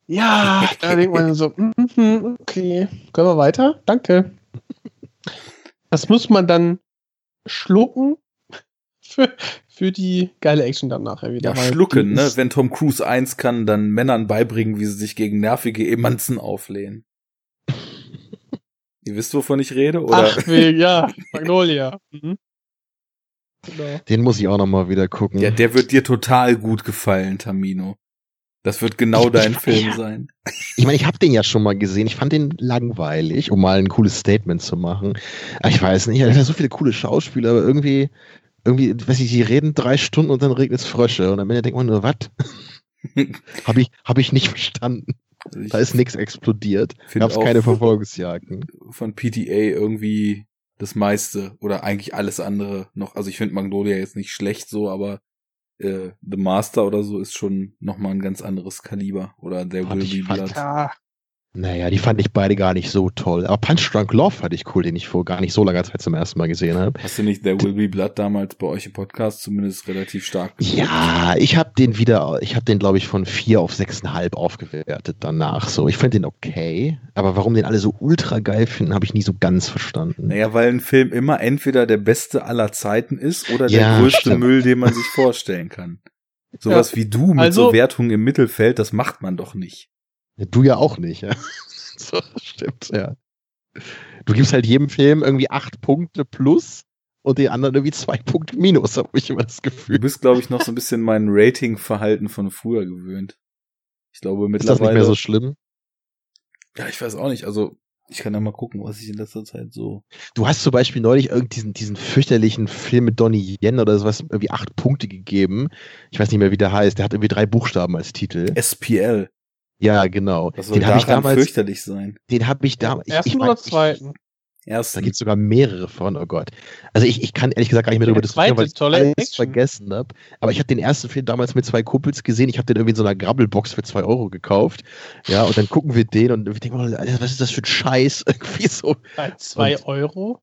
Ja, da denkt man so, mhm, okay, können wir weiter? Danke. Das muss man dann schlucken für, für die geile Action dann nachher wieder. Ja, schlucken, ne? Wenn Tom Cruise eins kann, dann Männern beibringen, wie sie sich gegen nervige Emanzen auflehnen. Ihr wisst, wovon ich rede? Oder? Ach, ja, Magnolia. Mhm. Genau. Den muss ich auch nochmal wieder gucken. Ja, der wird dir total gut gefallen, Tamino. Das wird genau Ich- dein ich- Film ja. sein. Ich meine, ich habe den ja schon mal gesehen. Ich fand den langweilig, um mal ein cooles Statement zu machen. Aber ich weiß nicht, er hat so viele coole Schauspieler, aber irgendwie irgendwie, weiß ich, die reden drei Stunden und dann regnet es Frösche. Und am Ende denkt man nur, was? Habe ich, hab ich nicht verstanden. Also ich Da ist nichts explodiert. Gab's auch keine Verfolgungsjagden. Von PTA irgendwie das meiste oder eigentlich alles andere noch. Also ich finde Magnolia jetzt nicht schlecht so, aber äh, The Master oder so ist schon noch mal ein ganz anderes Kaliber. Oder Fand Will Be Blood. Ja, Naja, die fand ich beide gar nicht so toll. Aber Punch Drunk Love fand ich cool, den ich vor gar nicht so langer Zeit zum ersten Mal gesehen habe. Hast du nicht There Will Be Blood damals bei euch im Podcast zumindest relativ stark geguckt? Ja, ich habe den wieder, ich habe den glaube ich von vier auf sechseinhalb aufgewertet danach. So, ich fand den okay, aber warum den alle so ultra geil finden, habe ich nie so ganz verstanden. Naja, weil ein Film immer entweder der beste aller Zeiten ist oder der Ja, größte stimmt. Müll, den man sich vorstellen kann. Sowas wie du mit Also- so Wertungen im Mittelfeld, das macht man doch nicht. Du ja auch nicht, ja. so, stimmt, ja. Du gibst halt jedem Film irgendwie acht Punkte plus und den anderen irgendwie zwei Punkte minus, habe ich immer das Du Gefühl. bist, glaube ich, noch so ein bisschen mein Rating-Verhalten von früher gewöhnt. Ich glaube Ist das mittlerweile. nicht mehr so schlimm? ja, ich weiß auch nicht. Also, ich kann ja mal gucken, was ich in letzter Zeit so. Du hast zum Beispiel neulich irgendwie diesen, diesen fürchterlichen Film mit Donnie Yen oder sowas irgendwie acht Punkte gegeben. Ich weiß nicht mehr, wie der heißt. Der hat irgendwie drei Buchstaben als Titel. SPL. Ja, genau. Was soll Den habe ich damals, fürchterlich sein? den habe ich damals. Ich, ersten ich, oder mein, zweiten? Da Erstens. gibt es sogar mehrere von, oh Gott. Also ich, ich kann ehrlich gesagt gar nicht mehr darüber diskutieren, weil ist ich tolle alles Action. vergessen habe. Aber ich habe den ersten Film damals mit zwei Kumpels gesehen. Ich habe den irgendwie in so einer Grabbelbox für zwei Euro gekauft. Ja, und dann gucken wir den und wir denken, oh, was ist das für ein Scheiß? Irgendwie so. Bei zwei Und- Euro?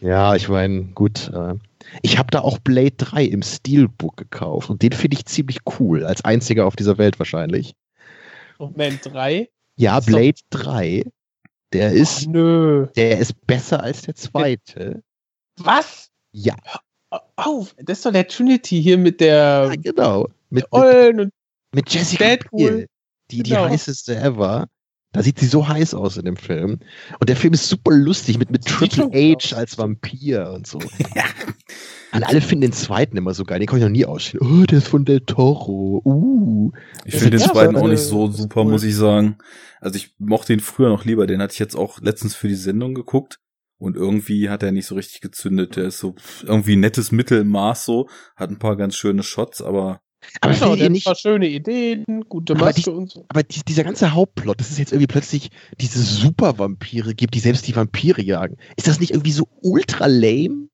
Ja, ich meine, gut. Äh, ich habe da auch Blade 3 im Steelbook gekauft und den finde ich ziemlich cool. Als einziger auf dieser Welt wahrscheinlich. Moment, drei? Ja, Ist doch- Blade 3, der ist, Ach, nö. der ist besser als der zweite. Was? Ja, Auf, das ist doch der Trinity hier mit der ja genau. Mit, mit, und mit Jessica Deadpool. Biel, die, die Genau. heißeste ever. Da sieht sie so heiß aus in dem Film. Und der Film ist super lustig mit, mit Triple H aus. als Vampir und so. Und alle finden den zweiten immer so geil. Den kann ich noch nie ausstehen. Oh, der ist von Del Toro. Uh. Ich finde den zweiten auch nicht so super, cool. muss ich sagen. Also ich mochte ihn früher noch lieber. Den hatte ich jetzt auch letztens für die Sendung geguckt. Und irgendwie hat er nicht so richtig gezündet. Der ist so irgendwie nettes Mittelmaß so. Hat ein paar ganz schöne Shots, aber Aber genau, der nicht, ein paar schöne Ideen, gute Aber Maske die- und so. aber die, dieser ganze Hauptplot, dass es jetzt irgendwie plötzlich diese Super-Vampire gibt, die selbst die Vampire jagen. Ist das nicht irgendwie so ultra lame?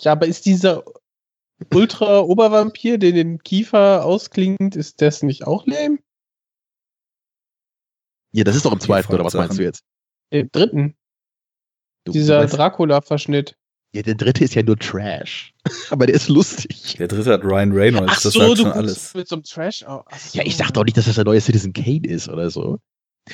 Ja, aber ist dieser Ultra-Obervampir, der den Kiefer ausklingt, ist das nicht auch lame? Ja, das ist doch im zweiten, oder was meinst du jetzt? Im dritten. Du, dieser Dracula-Verschnitt. ja, der dritte ist ja nur Trash. aber der ist lustig. der dritte hat Ryan Reynolds. Ach das so, sagt du schon alles. mit so einem Trash. Oh, so. Ja, ich dachte auch nicht, dass das der neue Citizen Kane ist oder so.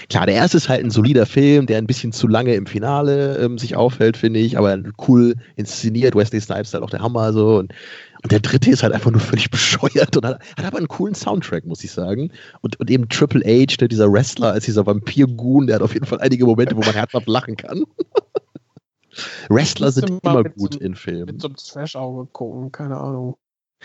Klar, der erste ist halt ein solider Film, der ein bisschen zu lange im Finale ähm, sich aufhält, finde ich, aber cool inszeniert. Wesley Snipes ist halt auch der Hammer so. Und, und der dritte ist halt einfach nur völlig bescheuert und hat, hat aber einen coolen Soundtrack, muss ich sagen. Und, und eben Triple H, ne, dieser Wrestler als dieser Vampir-Goon, der hat auf jeden Fall einige Momente, wo man herzhaft lachen kann. Wrestler sind immer mit gut so- in Filmen. Mit so einem Trash-Auge gucken, keine Ahnung.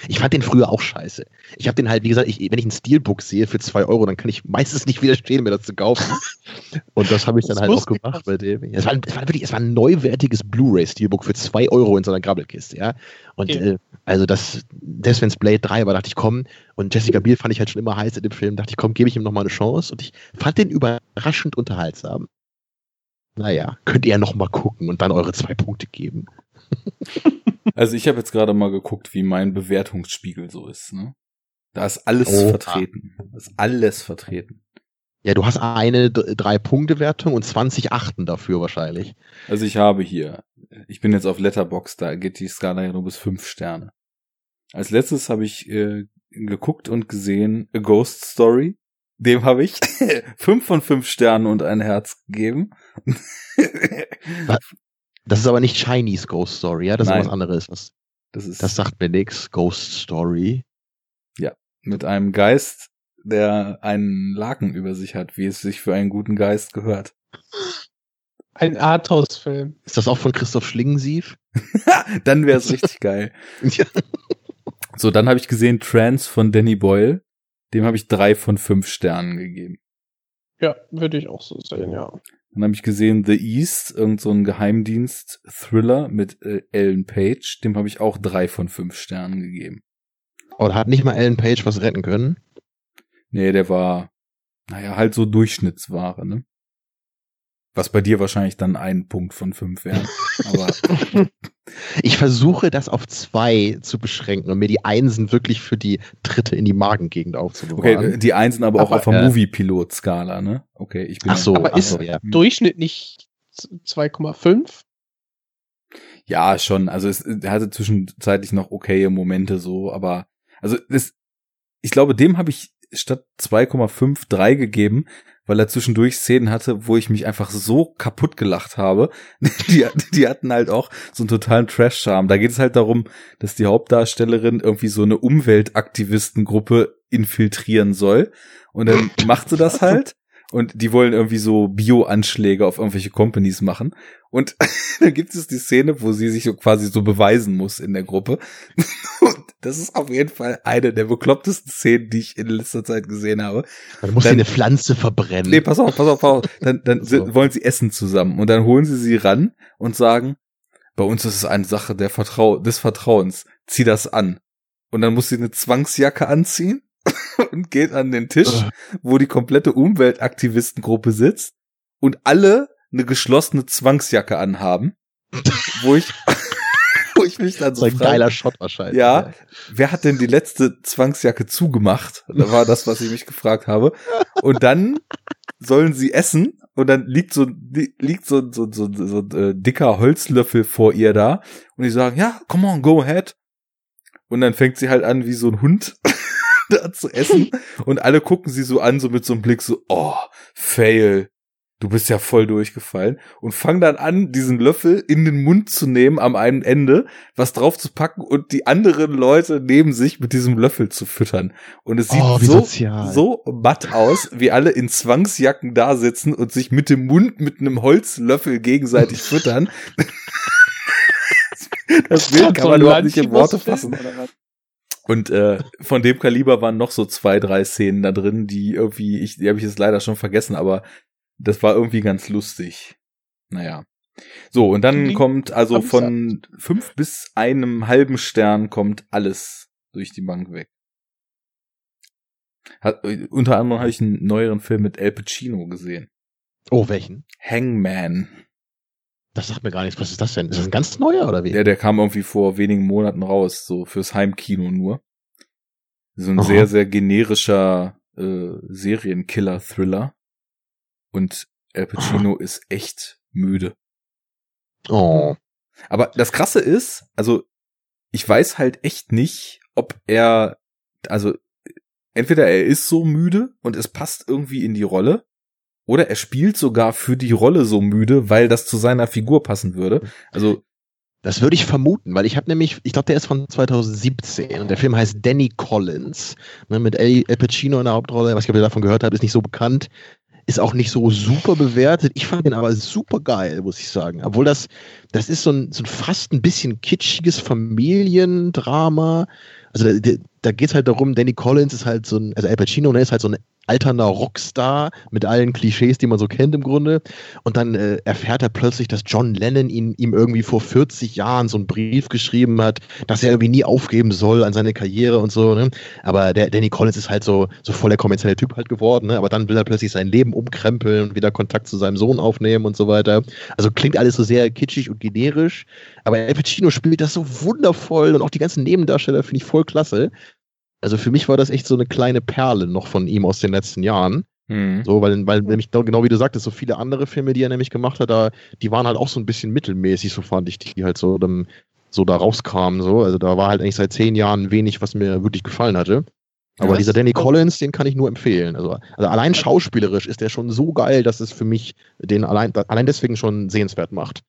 Ich fand den früher auch scheiße. Ich habe den halt, wie gesagt, ich, wenn ich ein Steelbook sehe für zwei Euro, dann kann ich meistens nicht widerstehen, mir das zu kaufen. Und das habe ich dann Das halt auch gemacht bei dem. Es war, es war wirklich, es war ein neuwertiges Blu-ray-Steelbook für zwei Euro in so einer Grabbelkiste, ja. Und Okay. äh, also das, wenn es Blade 3 war, dachte ich, komm, und Jessica Biel fand ich halt schon immer heiß in dem Film, dachte ich, komm, gebe ich ihm nochmal eine Chance. Und ich fand den überraschend unterhaltsam. Naja, könnt ihr ja noch mal gucken und dann eure zwei Punkte geben. Also ich habe jetzt gerade mal geguckt, wie mein Bewertungsspiegel so ist. Ne? Da ist alles Oha. vertreten. Da ist alles vertreten. Ja, du hast eine Drei-Punkte-Wertung und 20 Achten dafür wahrscheinlich. Also ich habe hier, ich bin jetzt auf Letterbox, da geht die Skala ja nur bis fünf Sterne. Als letztes habe ich äh, geguckt und gesehen A Ghost Story. Dem habe ich fünf von fünf Sternen und ein Herz gegeben. Das ist aber nicht Chinese Ghost Story, ja? Das Nein. ist was anderes. Das, Das ist das sagt mir nix. Ghost Story. mit einem Geist, der einen Laken über sich hat, wie es sich für einen guten Geist gehört. Ein Arthouse-Film. Ist das auch von Christoph Schlingensief? Dann wäre es richtig geil. Ja. So, dann habe ich gesehen Trance von Danny Boyle. Dem habe ich drei von fünf Sternen gegeben. Ja, würde ich auch so sehen, ja. Dann habe ich gesehen The East, irgend so ein Geheimdienst-Thriller mit äh, Ellen Page. Dem habe ich auch drei von fünf Sternen gegeben. Oder hat nicht mal Ellen Page was retten können? Nee, der war, naja, halt so Durchschnittsware, ne? Was bei dir wahrscheinlich dann ein Punkt von fünf wäre. Aber ich versuche das auf zwei zu beschränken und mir die Einsen wirklich für die dritte in die Magengegend aufzubewahren. Okay, die Einsen aber, aber auch auf der äh, Movie-Pilot-Skala, ne? Okay, ich bin. Ach so, aber ach ist so, ja. Durchschnitt nicht 2,5? Ja, schon. Also es hatte zwischenzeitlich noch okaye Momente so, aber also das, ich glaube, dem habe ich statt 2,53 gegeben, weil er zwischendurch Szenen hatte, wo ich mich einfach so kaputt gelacht habe. Die, die hatten halt auch so einen totalen Trash-Charme. Da geht es halt darum, dass die Hauptdarstellerin irgendwie so eine Umweltaktivistengruppe infiltrieren soll. Und dann macht sie das halt. Und die wollen irgendwie so Bio-Anschläge auf irgendwelche Companies machen. Und dann gibt es die Szene, wo sie sich so quasi so beweisen muss in der Gruppe. Und das ist auf jeden Fall eine der beklopptesten Szenen, die ich in letzter Zeit gesehen habe. Man muss dann, eine Pflanze verbrennen. Nee, pass auf, pass auf, pass auf. Dann, dann so. wollen sie essen zusammen. Und dann holen sie sie ran und sagen, bei uns ist es eine Sache der Vertrau des Vertrauens. Zieh das an. Und dann muss sie eine Zwangsjacke anziehen und geht an den Tisch, wo die komplette Umweltaktivistengruppe sitzt und alle eine geschlossene Zwangsjacke anhaben, wo ich wo ich mich dann so, so ein frage, geiler Shot wahrscheinlich. Ja, wer hat denn die letzte Zwangsjacke zugemacht? Da war das, was ich mich gefragt habe. Und dann sollen sie essen und dann liegt so liegt so so so, so, so äh, dicker Holzlöffel vor ihr da und die sagen ja, come on, go ahead. Und dann fängt sie halt an wie so ein Hund da zu essen und alle gucken sie so an so mit so einem Blick so oh, fail du bist ja voll durchgefallen und fang dann an, diesen Löffel in den Mund zu nehmen am einen Ende, was drauf zu packen und die anderen Leute neben sich mit diesem Löffel zu füttern. Und es sieht oh, so, so matt aus, wie alle in Zwangsjacken da sitzen und sich mit dem Mund mit einem Holzlöffel gegenseitig füttern. das Bild kann man überhaupt nicht in Worte fassen. Und äh, von dem Kaliber waren noch so zwei, drei Szenen da drin, die irgendwie, ich, die habe ich jetzt leider schon vergessen, aber das war irgendwie ganz lustig. Naja. So, und dann kommt also von fünf bis einem halben Stern kommt alles durch die Bank weg. Hat, äh, unter anderem habe ich einen neueren Film mit El Pacino gesehen. Oh, welchen? Hangman. Das sagt mir gar nichts. Was ist das denn? Ist das ein ganz neuer oder wie? Ja, der kam irgendwie vor wenigen Monaten raus, so fürs Heimkino nur. So ein Aha. sehr, sehr generischer äh, Serienkiller-Thriller. Und Al Pacino oh. ist echt müde. Oh. Aber das Krasse ist, also ich weiß halt echt nicht, ob er, also entweder er ist so müde und es passt irgendwie in die Rolle, oder er spielt sogar für die Rolle so müde, weil das zu seiner Figur passen würde. Also das würde ich vermuten, weil ich habe nämlich, ich glaube, der ist von 2017 und der Film heißt Danny Collins ne, mit El Pacino in der Hauptrolle. Was ich ihr davon gehört habt, ist nicht so bekannt ist auch nicht so super bewertet. Ich fand den aber super geil, muss ich sagen. Obwohl das, das ist so ein, so ein fast ein bisschen kitschiges Familiendrama. Also da, da geht es halt darum, Danny Collins ist halt so ein, also Al Pacino, ne, ist halt so ein alternder Rockstar mit allen Klischees, die man so kennt im Grunde. Und dann äh, erfährt er plötzlich, dass John Lennon ihn, ihm irgendwie vor 40 Jahren so einen Brief geschrieben hat, dass er irgendwie nie aufgeben soll an seine Karriere und so. Ne? Aber der Danny Collins ist halt so, so voll der kommerzielle Typ halt geworden. Ne? Aber dann will er plötzlich sein Leben umkrempeln und wieder Kontakt zu seinem Sohn aufnehmen und so weiter. Also klingt alles so sehr kitschig und generisch. Aber Al Pacino spielt das so wundervoll und auch die ganzen Nebendarsteller finde ich voll klasse. Also für mich war das echt so eine kleine Perle noch von ihm aus den letzten Jahren. Mhm. So, weil, weil nämlich genau wie du sagtest, so viele andere Filme, die er nämlich gemacht hat, da, die waren halt auch so ein bisschen mittelmäßig, so fand ich, die halt so, dann, so da rauskamen. So. Also da war halt eigentlich seit zehn Jahren wenig, was mir wirklich gefallen hatte. Aber ja, dieser Danny Collins, den kann ich nur empfehlen. Also, also allein schauspielerisch ist der schon so geil, dass es für mich den allein, allein deswegen schon sehenswert macht.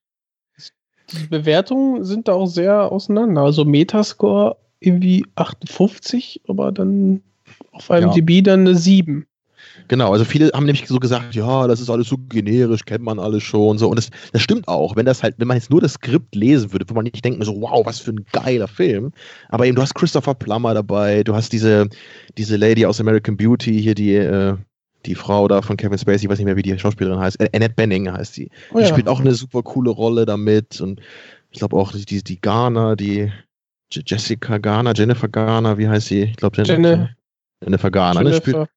Die Bewertungen sind da auch sehr auseinander. Also Metascore irgendwie 58, aber dann auf IMDb ja. dann eine 7. Genau, also viele haben nämlich so gesagt, ja, das ist alles so generisch, kennt man alles schon so. Und das, das stimmt auch. Wenn das halt, wenn man jetzt nur das Skript lesen würde, würde man nicht denken, so, wow, was für ein geiler Film. Aber eben, du hast Christopher Plummer dabei, du hast diese, diese Lady aus American Beauty hier, die, äh, die Frau da von Kevin Spacey, ich weiß nicht mehr, wie die Schauspielerin heißt, äh, Annette Benning heißt sie. Oh, die ja. spielt auch eine super coole Rolle damit und ich glaube auch die, die Garner, die Jessica Garner, Jennifer Garner, wie heißt sie? Ich glaube Jennifer, Jenne- Jennifer Garner, ne? Spielt, Jennifer.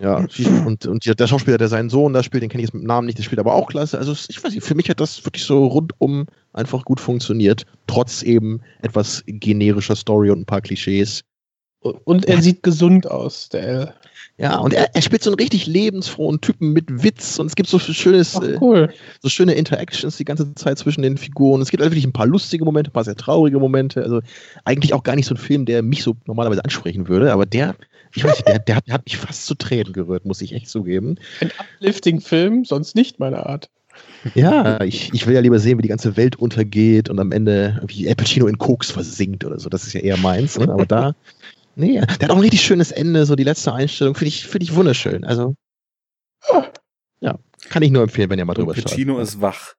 ja, und, und der Schauspieler, der seinen Sohn da spielt, den kenne ich jetzt mit dem Namen nicht, der spielt aber auch klasse. Also ich weiß nicht, für mich hat das wirklich so rundum einfach gut funktioniert, trotz eben etwas generischer Story und ein paar Klischees. Und er sieht gesund aus, der L. Ja, und er, er spielt so einen richtig lebensfrohen Typen mit Witz und es gibt so schönes, Ach, äh, cool. so schöne Interactions die ganze Zeit zwischen den Figuren. Es gibt also wirklich ein paar lustige Momente, ein paar sehr traurige Momente. Also eigentlich auch gar nicht so ein Film, der mich so normalerweise ansprechen würde, aber der, ich weiß nicht, der, der, hat, der hat mich fast zu Tränen gerührt, muss ich echt zugeben. Ein Uplifting-Film, sonst nicht meine Art. Ja, ich, ich will ja lieber sehen, wie die ganze Welt untergeht und am Ende wie Al Pacino in Koks versinkt oder so. Das ist ja eher meins, ne? aber da, nee, der hat auch ein richtig schönes Ende, so die letzte Einstellung, finde ich, finde ich wunderschön. Also, ja, kann ich nur empfehlen, wenn ihr mal drüber schaut. Pacino ist wach.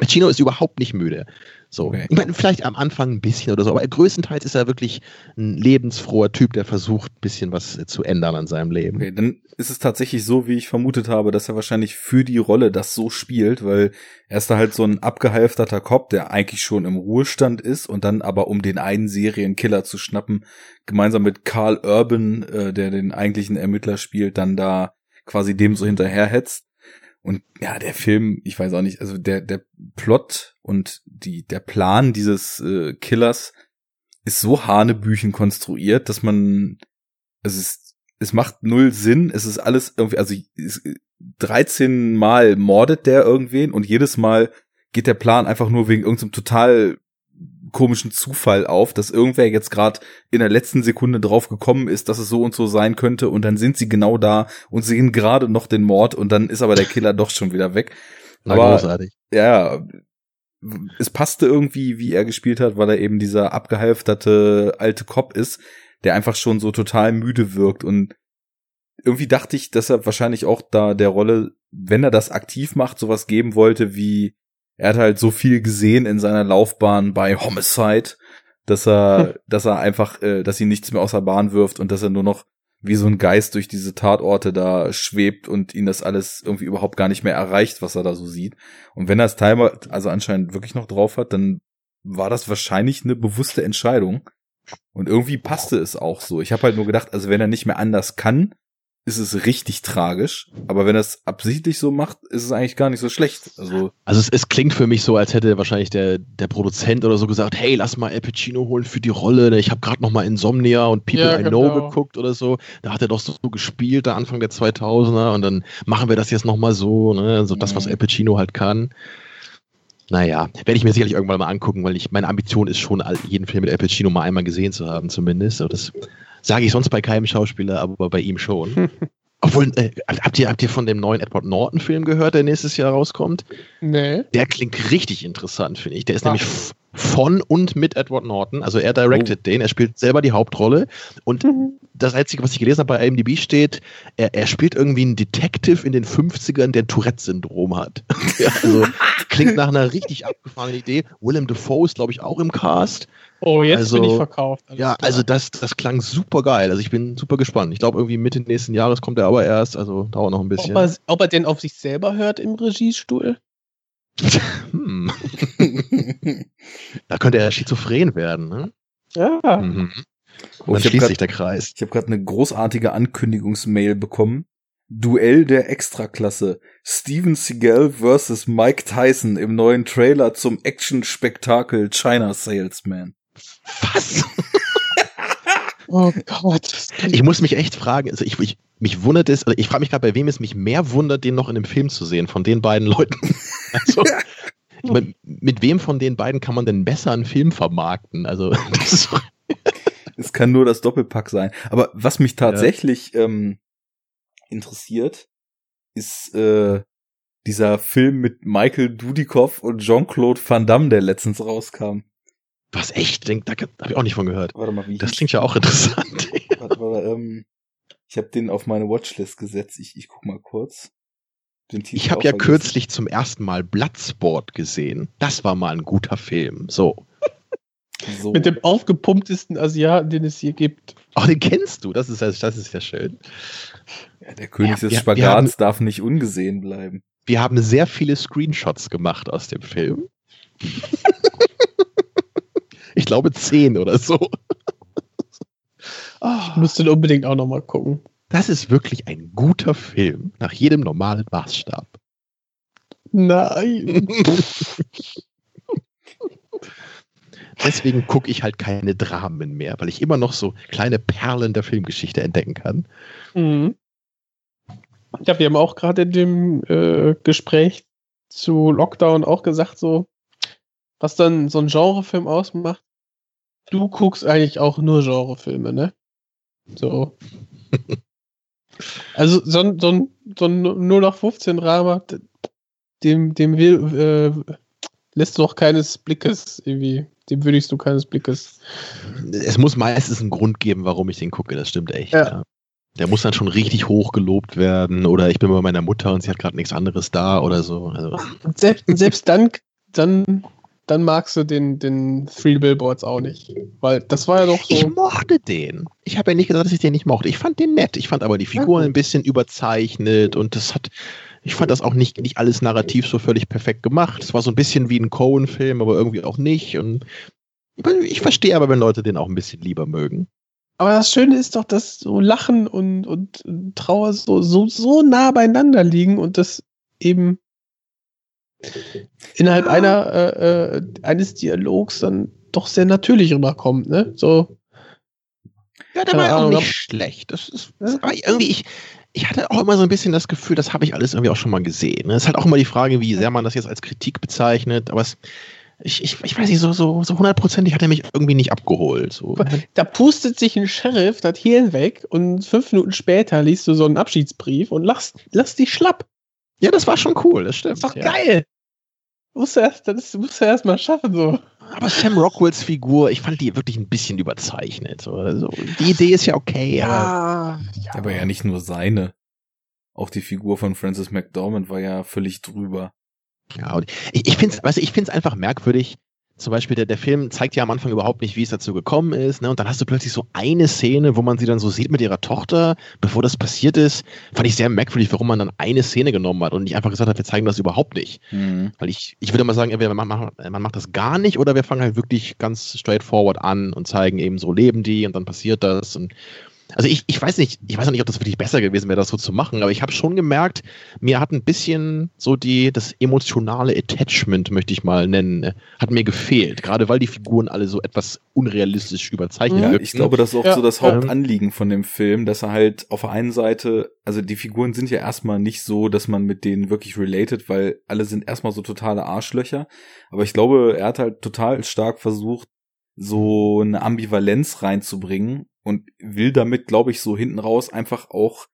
Pacino ist überhaupt nicht müde. So. Okay. Ich meine, vielleicht am Anfang ein bisschen oder so, aber größtenteils ist er wirklich ein lebensfroher Typ, der versucht, ein bisschen was zu ändern an seinem Leben. Okay, dann ist es tatsächlich so, wie ich vermutet habe, dass er wahrscheinlich für die Rolle das so spielt, weil er ist da halt so ein abgehalfterter Cop, der eigentlich schon im Ruhestand ist und dann aber um den einen Serienkiller zu schnappen, gemeinsam mit Carl Urban, äh, der den eigentlichen Ermittler spielt, dann da quasi dem so hinterherhetzt. Und ja, der Film, ich weiß auch nicht, also der, der Plot und die, der Plan dieses äh, Killers ist so hanebüchen konstruiert, dass man, es ist, es macht null Sinn, es ist alles irgendwie, also es, 13 Mal mordet der irgendwen und jedes Mal geht der Plan einfach nur wegen irgendeinem total komischen Zufall auf, dass irgendwer jetzt gerade in der letzten Sekunde drauf gekommen ist, dass es so und so sein könnte und dann sind sie genau da und sehen gerade noch den Mord und dann ist aber der Killer doch schon wieder weg. Na, Aber großartig. ja, es passte irgendwie, wie er gespielt hat, weil er eben dieser abgehalfterte alte Cop ist, der einfach schon so total müde wirkt und irgendwie dachte ich, dass er wahrscheinlich auch da der Rolle, wenn er das aktiv macht, sowas geben wollte wie er hat halt so viel gesehen in seiner Laufbahn bei Homicide, dass er, dass er einfach, äh, dass ihn nichts mehr aus der Bahn wirft und dass er nur noch wie so ein Geist durch diese Tatorte da schwebt und ihn das alles irgendwie überhaupt gar nicht mehr erreicht, was er da so sieht. Und wenn er es Timer also anscheinend wirklich noch drauf hat, dann war das wahrscheinlich eine bewusste Entscheidung. Und irgendwie passte es auch so. Ich habe halt nur gedacht, also wenn er nicht mehr anders kann, ist es richtig tragisch. Aber wenn er es absichtlich so macht, ist es eigentlich gar nicht so schlecht. Also Also es, es klingt für mich so, als hätte wahrscheinlich der, der Produzent oder so gesagt, hey, lass mal Al Pacino holen für die Rolle. ne? Ich habe gerade noch mal Insomnia und People Ja, I Know genau. geguckt oder so. Da hat er doch so, so gespielt, da Anfang der 2000er und dann machen wir das jetzt noch mal so, ne? so das, was Mhm. Al Pacino halt kann. Naja, werde ich mir sicherlich irgendwann mal angucken, weil ich meine Ambition ist schon, jeden Film mit Al Pacino mal einmal gesehen zu haben zumindest. Aber das sage ich sonst bei keinem Schauspieler, aber bei ihm schon. Obwohl, äh, habt, ihr, habt ihr von dem neuen Edward Norton-Film gehört, der nächstes Jahr rauskommt? Nee. Der klingt richtig interessant, finde ich. Der ist Ah. nämlich von und mit Edward Norton. Also er directed den, er spielt selber die Hauptrolle. Und das Einzige, was ich gelesen habe bei IMDb steht, er, er spielt irgendwie einen Detective in den 50ern, der Tourette-Syndrom hat. also klingt nach einer richtig abgefahrenen Idee. Willem Dafoe ist, glaube ich, auch im Cast. Oh, jetzt Also, bin ich verkauft. Alles Ja, klar. also das, das klang super geil. Also ich bin super gespannt. Ich glaube, irgendwie Mitte nächsten Jahres kommt er aber erst, also dauert noch ein ob, bisschen. er, ob er denn auf sich selber hört im Regiestuhl? Hm. da könnte er schizophren werden, ne? Ja. Mhm. Oh, Und dann ich hab schließt grad- sich der Kreis. Ich habe gerade eine großartige Ankündigungsmail bekommen. Duell der Extraklasse. Steven Seagal versus Mike Tyson im neuen Trailer zum Action-Spektakel China Salesman. Was? Oh Gott. Ich muss mich echt fragen, also ich, ich mich wundert es, also ich frage mich gerade, bei wem es mich mehr wundert, den noch in einem Film zu sehen, von den beiden Leuten. Also, ich mein, mit wem von den beiden kann man denn besser einen Film vermarkten? Also, das ist Es kann nur das Doppelpack sein. Aber was mich tatsächlich ähm, interessiert, ist äh, dieser Film mit Michael Dudikoff und Jean-Claude Van Damme, der letztens rauskam. Was echt, denk, da habe ich auch nicht von gehört. Warte mal, wie Das klingt ja auch interessant. Warte, warte, ähm, ich habe den auf meine Watchlist gesetzt. Ich, ich guck mal kurz. Den Titel Ich habe ja vergessen. kürzlich zum ersten Mal Bloodsport gesehen. Das war mal ein guter Film. So. So. Mit dem aufgepumptesten Asiaten, den es hier gibt. Ach, den kennst du, das ist ja, das ist ja schön. Ja, der König ja, des Spagats haben, darf nicht ungesehen bleiben. Wir haben sehr viele Screenshots gemacht aus dem Film. ich glaube zehn oder so. Ich muss den unbedingt auch nochmal gucken. Das ist wirklich ein guter Film, nach jedem normalen Maßstab. Nein. Deswegen gucke ich halt keine Dramen mehr, weil ich immer noch so kleine Perlen der Filmgeschichte entdecken kann. Mhm. Ja, wir haben auch gerade in dem äh, Gespräch zu Lockdown auch gesagt, so, was dann so ein Genrefilm ausmacht. Du guckst eigentlich auch nur Genrefilme, ne? So. also so, ein, so ein, so ein 0 nach 15 Drama, dem, dem will, äh, lässt du auch keines Blickes irgendwie, dem würdigst du keines Blickes. Es muss meistens einen Grund geben, warum ich den gucke, das stimmt echt. Ja. ja. Der muss dann schon richtig hoch gelobt werden oder ich bin bei meiner Mutter und sie hat gerade nichts anderes da oder so. Also. Selbst, selbst dann, dann, dann magst du den, den Three Billboards auch nicht. Weil das war ja doch so. Ich mochte den. Ich habe ja nicht gesagt, dass ich den nicht mochte. Ich fand den nett. Ich fand aber die Figuren ein bisschen überzeichnet und das hat. Ich fand das auch nicht, nicht alles narrativ so völlig perfekt gemacht. Es war so ein bisschen wie ein Cohen-Film, aber irgendwie auch nicht. Und ich verstehe aber, wenn Leute den auch ein bisschen lieber mögen. Aber das Schöne ist doch, dass so Lachen und, und Trauer so, so, so nah beieinander liegen und das eben innerhalb einer, äh, äh, eines Dialogs dann doch sehr natürlich rüberkommt, ne? So. Ja, der war ja auch nicht schlecht. Das ist, das aber irgendwie, ich, ich hatte auch immer so ein bisschen das Gefühl, das habe ich alles irgendwie auch schon mal gesehen. Es ist halt auch immer die Frage, wie sehr man das jetzt als Kritik bezeichnet, aber es, ich, ich, ich weiß nicht, so, so, so hundertprozentig hat er mich irgendwie nicht abgeholt. So. Da pustet sich ein Sheriff das Hirn weg und fünf Minuten später liest du so einen Abschiedsbrief und lass, lass dich schlapp. Ja, das war schon cool, das stimmt. Das ist doch ja. geil. Musst du erst, das musst du erst mal schaffen, so. Aber Sam Rockwells Figur, ich fand die wirklich ein bisschen überzeichnet. So. Also, die Idee ist ja okay, ja, aber, ja. Aber ja nicht nur seine. Auch die Figur von Francis McDormand war ja völlig drüber. Ja, und ich, ich finde es du, ich find's einfach merkwürdig. Zum Beispiel, der, der Film zeigt ja am Anfang überhaupt nicht, wie es dazu gekommen ist. Ne? Und dann hast du plötzlich so eine Szene, wo man sie dann so sieht mit ihrer Tochter, bevor das passiert ist. Fand ich sehr merkwürdig, warum man dann eine Szene genommen hat und nicht einfach gesagt hat, wir zeigen das überhaupt nicht. Mhm. Weil ich, ich würde mal sagen, entweder man macht, man macht das gar nicht oder wir fangen halt wirklich ganz straightforward an und zeigen eben so leben die und dann passiert das. Und also ich, ich weiß nicht, ich weiß nicht, ob das wirklich besser gewesen wäre, das so zu machen, aber ich habe schon gemerkt, mir hat ein bisschen so die, das emotionale Attachment, möchte ich mal nennen, hat mir gefehlt. Gerade weil die Figuren alle so etwas unrealistisch überzeichnet ja, Ich glaube, das ist auch ja. so das Hauptanliegen von dem Film, dass er halt auf der einen Seite, also die Figuren sind ja erstmal nicht so, dass man mit denen wirklich related, weil alle sind erstmal so totale Arschlöcher. Aber ich glaube, er hat halt total stark versucht, so eine Ambivalenz reinzubringen und will damit, glaube ich, so hinten raus einfach auch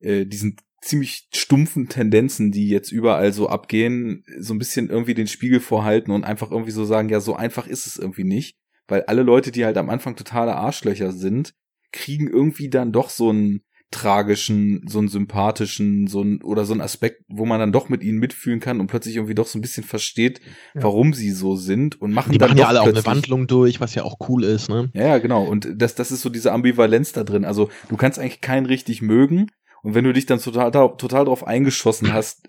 äh, diesen ziemlich stumpfen Tendenzen, die jetzt überall so abgehen, so ein bisschen irgendwie den Spiegel vorhalten und einfach irgendwie so sagen, ja, so einfach ist es irgendwie nicht, weil alle Leute, die halt am Anfang totale Arschlöcher sind, kriegen irgendwie dann doch so ein tragischen, so einen sympathischen, so ein, oder so ein Aspekt, wo man dann doch mit ihnen mitfühlen kann und plötzlich irgendwie doch so ein bisschen versteht, ja. warum sie so sind und machen Die dann machen ja alle auch eine Wandlung durch, was ja auch cool ist, ne? Ja, ja, genau. Und das, das ist so diese Ambivalenz da drin. Also du kannst eigentlich keinen richtig mögen. Und wenn du dich dann total, total darauf eingeschossen hast,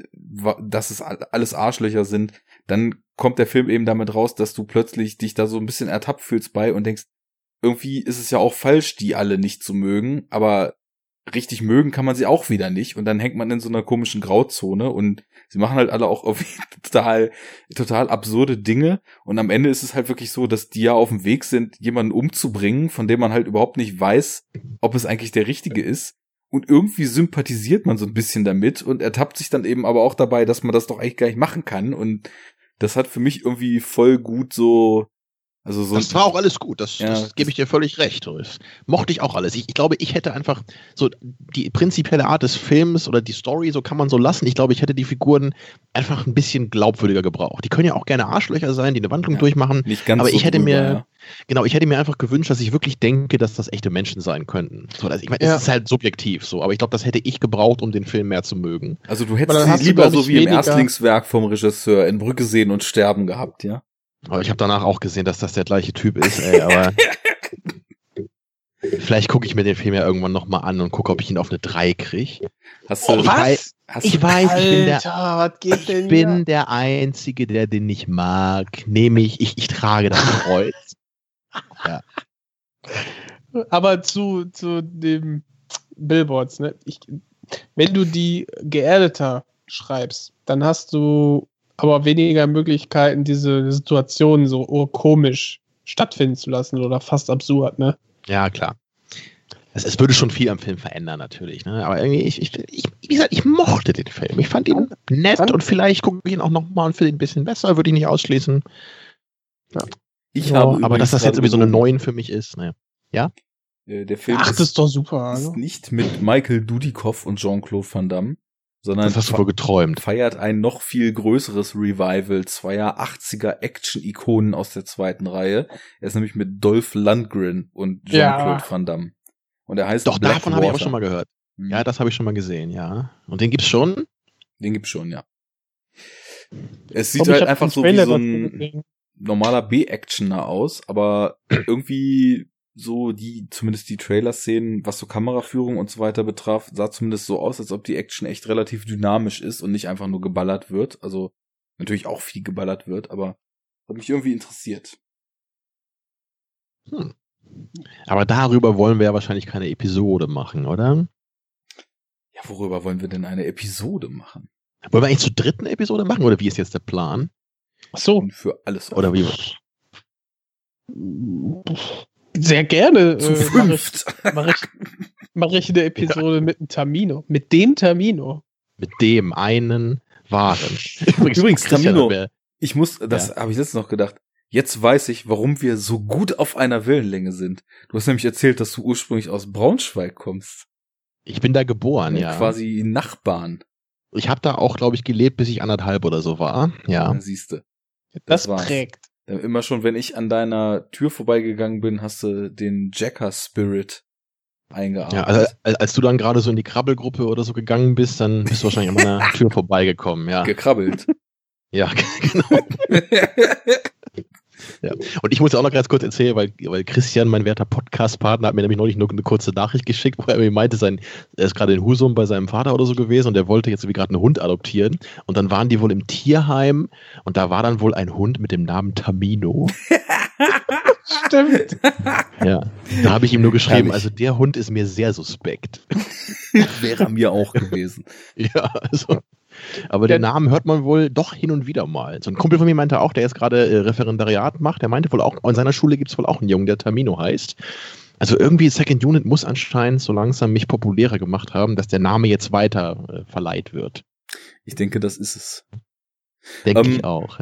dass es alles Arschlöcher sind, dann kommt der Film eben damit raus, dass du plötzlich dich da so ein bisschen ertappt fühlst bei und denkst, irgendwie ist es ja auch falsch, die alle nicht zu mögen, aber richtig mögen kann man sie auch wieder nicht. Und dann hängt man in so einer komischen Grauzone und sie machen halt alle auch total total absurde Dinge. Und am Ende ist es halt wirklich so, dass die ja auf dem Weg sind, jemanden umzubringen, von dem man halt überhaupt nicht weiß, ob es eigentlich der richtige ist. Und irgendwie sympathisiert man so ein bisschen damit und ertappt sich dann eben aber auch dabei, dass man das doch eigentlich gar nicht machen kann. Und das hat für mich irgendwie voll gut so also so das war auch alles gut, das, ja, das gebe ich dir völlig recht. Das mochte ich auch alles. Ich, ich, glaube, ich hätte einfach so die prinzipielle Art des Films oder die Story, so kann man so lassen. Ich glaube, ich hätte die Figuren einfach ein bisschen glaubwürdiger gebraucht. Die können ja auch gerne Arschlöcher sein, die eine Wandlung ja, durchmachen. Nicht ganz aber so ich hätte drüber, mir, ja. genau, ich hätte mir einfach gewünscht, dass ich wirklich denke, dass das echte Menschen sein könnten. So, also ich meine, es ist halt subjektiv so, aber ich glaube, das hätte ich gebraucht, um den Film mehr zu mögen. Also du hättest sie lieber so wie im Erstlingswerk vom Regisseur in Brücke sehen und sterben gehabt, ja? Aber ich habe danach auch gesehen, dass das der gleiche Typ ist, ey, aber vielleicht gucke ich mir den Film ja irgendwann nochmal an und gucke, ob ich ihn auf eine 3 kriege. Hast du, Oh, ich was? hast Ich du, weiß, ich bin der, Alter, was geht denn ich bin der Einzige, der den nicht mag. Nehme ich, ich, ich trage das Kreuz. Aber zu, zu dem Billboards, ne? Ich, wenn du die geerdeter schreibst, dann hast du aber weniger Möglichkeiten, diese Situationen so urkomisch stattfinden zu lassen oder fast absurd, ne? Ja, klar. Es, es würde schon viel am Film verändern, natürlich. Ne? Aber irgendwie, ich, ich, ich, wie gesagt, ich mochte den Film. Ich fand ihn nett Dann- und vielleicht gucke ich ihn auch nochmal und finde ihn ein bisschen besser, würde ich nicht ausschließen. ich Ja, habe aber dass das jetzt irgendwie so eine neuen für mich ist, ne? Äh, Der Film Ach, das ist, ist doch super. ist Also. nicht mit Michael Dudikoff und Jean-Claude Van Damme, sondern Das hast du wohl geträumt. feiert ein noch viel größeres Revival zweier 80er Action-Ikonen aus der zweiten Reihe. Er ist nämlich mit Dolph Lundgren und Ja. Jean-Claude Van Damme. Und er heißt Doch, Blackwater. davon habe ich aber schon mal gehört. Mhm. Ja, das habe ich schon mal gesehen, ja. Und den gibt's schon? Den gibt's schon, ja. Es sieht Komm, ich halt einfach so wie so ein normaler B-Actioner aus, aber irgendwie so die, zumindest die Trailer-Szenen, was so Kameraführung und so weiter betraf, sah zumindest so aus, als ob die Action echt relativ dynamisch ist und nicht einfach nur geballert wird. Also natürlich auch viel geballert wird, aber hat mich irgendwie interessiert. Hm. Aber darüber wollen wir ja wahrscheinlich keine Episode machen, oder? Ja, worüber wollen wir denn eine Episode machen? Wollen wir eigentlich zur dritten Episode machen oder wie ist jetzt der Plan? Ach so. Und für alles Oder wie? Sehr gerne. Zu äh, mach ich, fünft. mach ich, mach ich eine Episode mit einem Tamino. Mit dem Tamino. Mit dem einen Waren. Übrigens, Christian Tamino. Ich muss, das habe ich letztens noch gedacht. Jetzt weiß ich, warum wir so gut auf einer Wellenlänge sind. Du hast nämlich erzählt, dass du ursprünglich aus Braunschweig kommst. Ich bin da geboren, ja. Quasi Nachbarn. Ich habe da auch, glaube ich, gelebt, bis ich anderthalb oder so war. Ja. Siehste. Das, Das war's. prägt. Immer schon, wenn ich an deiner Tür vorbeigegangen bin, hast du den Jacker Spirit eingearbeitet. Ja, also als, als du dann gerade so in die Krabbelgruppe oder so gegangen bist, dann bist du wahrscheinlich an meiner Tür vorbeigekommen, ja. gekrabbelt. Ja, genau. Und ich muss ja auch noch ganz kurz erzählen, weil, weil Christian, mein werter Podcast-Partner, hat mir nämlich neulich nur eine kurze Nachricht geschickt, wo er mir meinte, sein, er ist gerade in Husum bei seinem Vater oder so gewesen und der wollte jetzt irgendwie gerade einen Hund adoptieren. Und dann waren die wohl im Tierheim und da war dann wohl ein Hund mit dem Namen Tamino. Stimmt. Ja. Da habe ich ihm nur geschrieben, also der Hund ist mir sehr suspekt. Wäre mir auch gewesen. Ja, also. Aber den Namen hört man wohl doch hin und wieder mal. So ein Kumpel von mir meinte auch, der jetzt gerade äh, Referendariat macht, der meinte wohl auch, in seiner Schule gibt es wohl auch einen Jungen, der Tamino heißt. Also irgendwie Second Unit muss anscheinend so langsam mich populärer gemacht haben, dass der Name jetzt weiter äh, verleiht wird. Ich denke, das ist es. Denke Ähm, ich auch.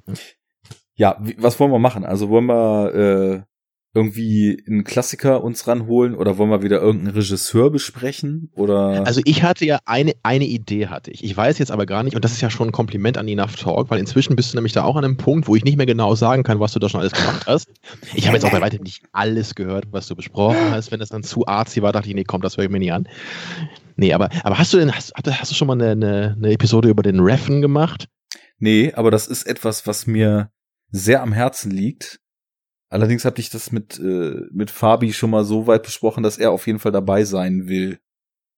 Ja, was wollen wir machen? Also wollen wir äh, irgendwie einen Klassiker uns ranholen oder wollen wir wieder irgendeinen Regisseur besprechen? Oder Also ich hatte ja eine, eine Idee hatte ich. Ich weiß jetzt aber gar nicht, und das ist ja schon ein Kompliment an Enough Talk, weil inzwischen bist du nämlich da auch an einem Punkt, wo ich nicht mehr genau sagen kann, was du da schon alles gemacht hast. Ich habe jetzt auch bei weitem nicht alles gehört, was du besprochen hast. Wenn das dann zu arzi war, dachte ich, nee, komm, das höre ich mir nicht an. Nee, aber, aber hast du denn, hast, hast du schon mal eine, eine, eine Episode über den Reffen gemacht? nee, aber das ist etwas, was mir sehr am Herzen liegt. Allerdings habe ich das mit äh, mit Fabi schon mal so weit besprochen, dass er auf jeden Fall dabei sein will.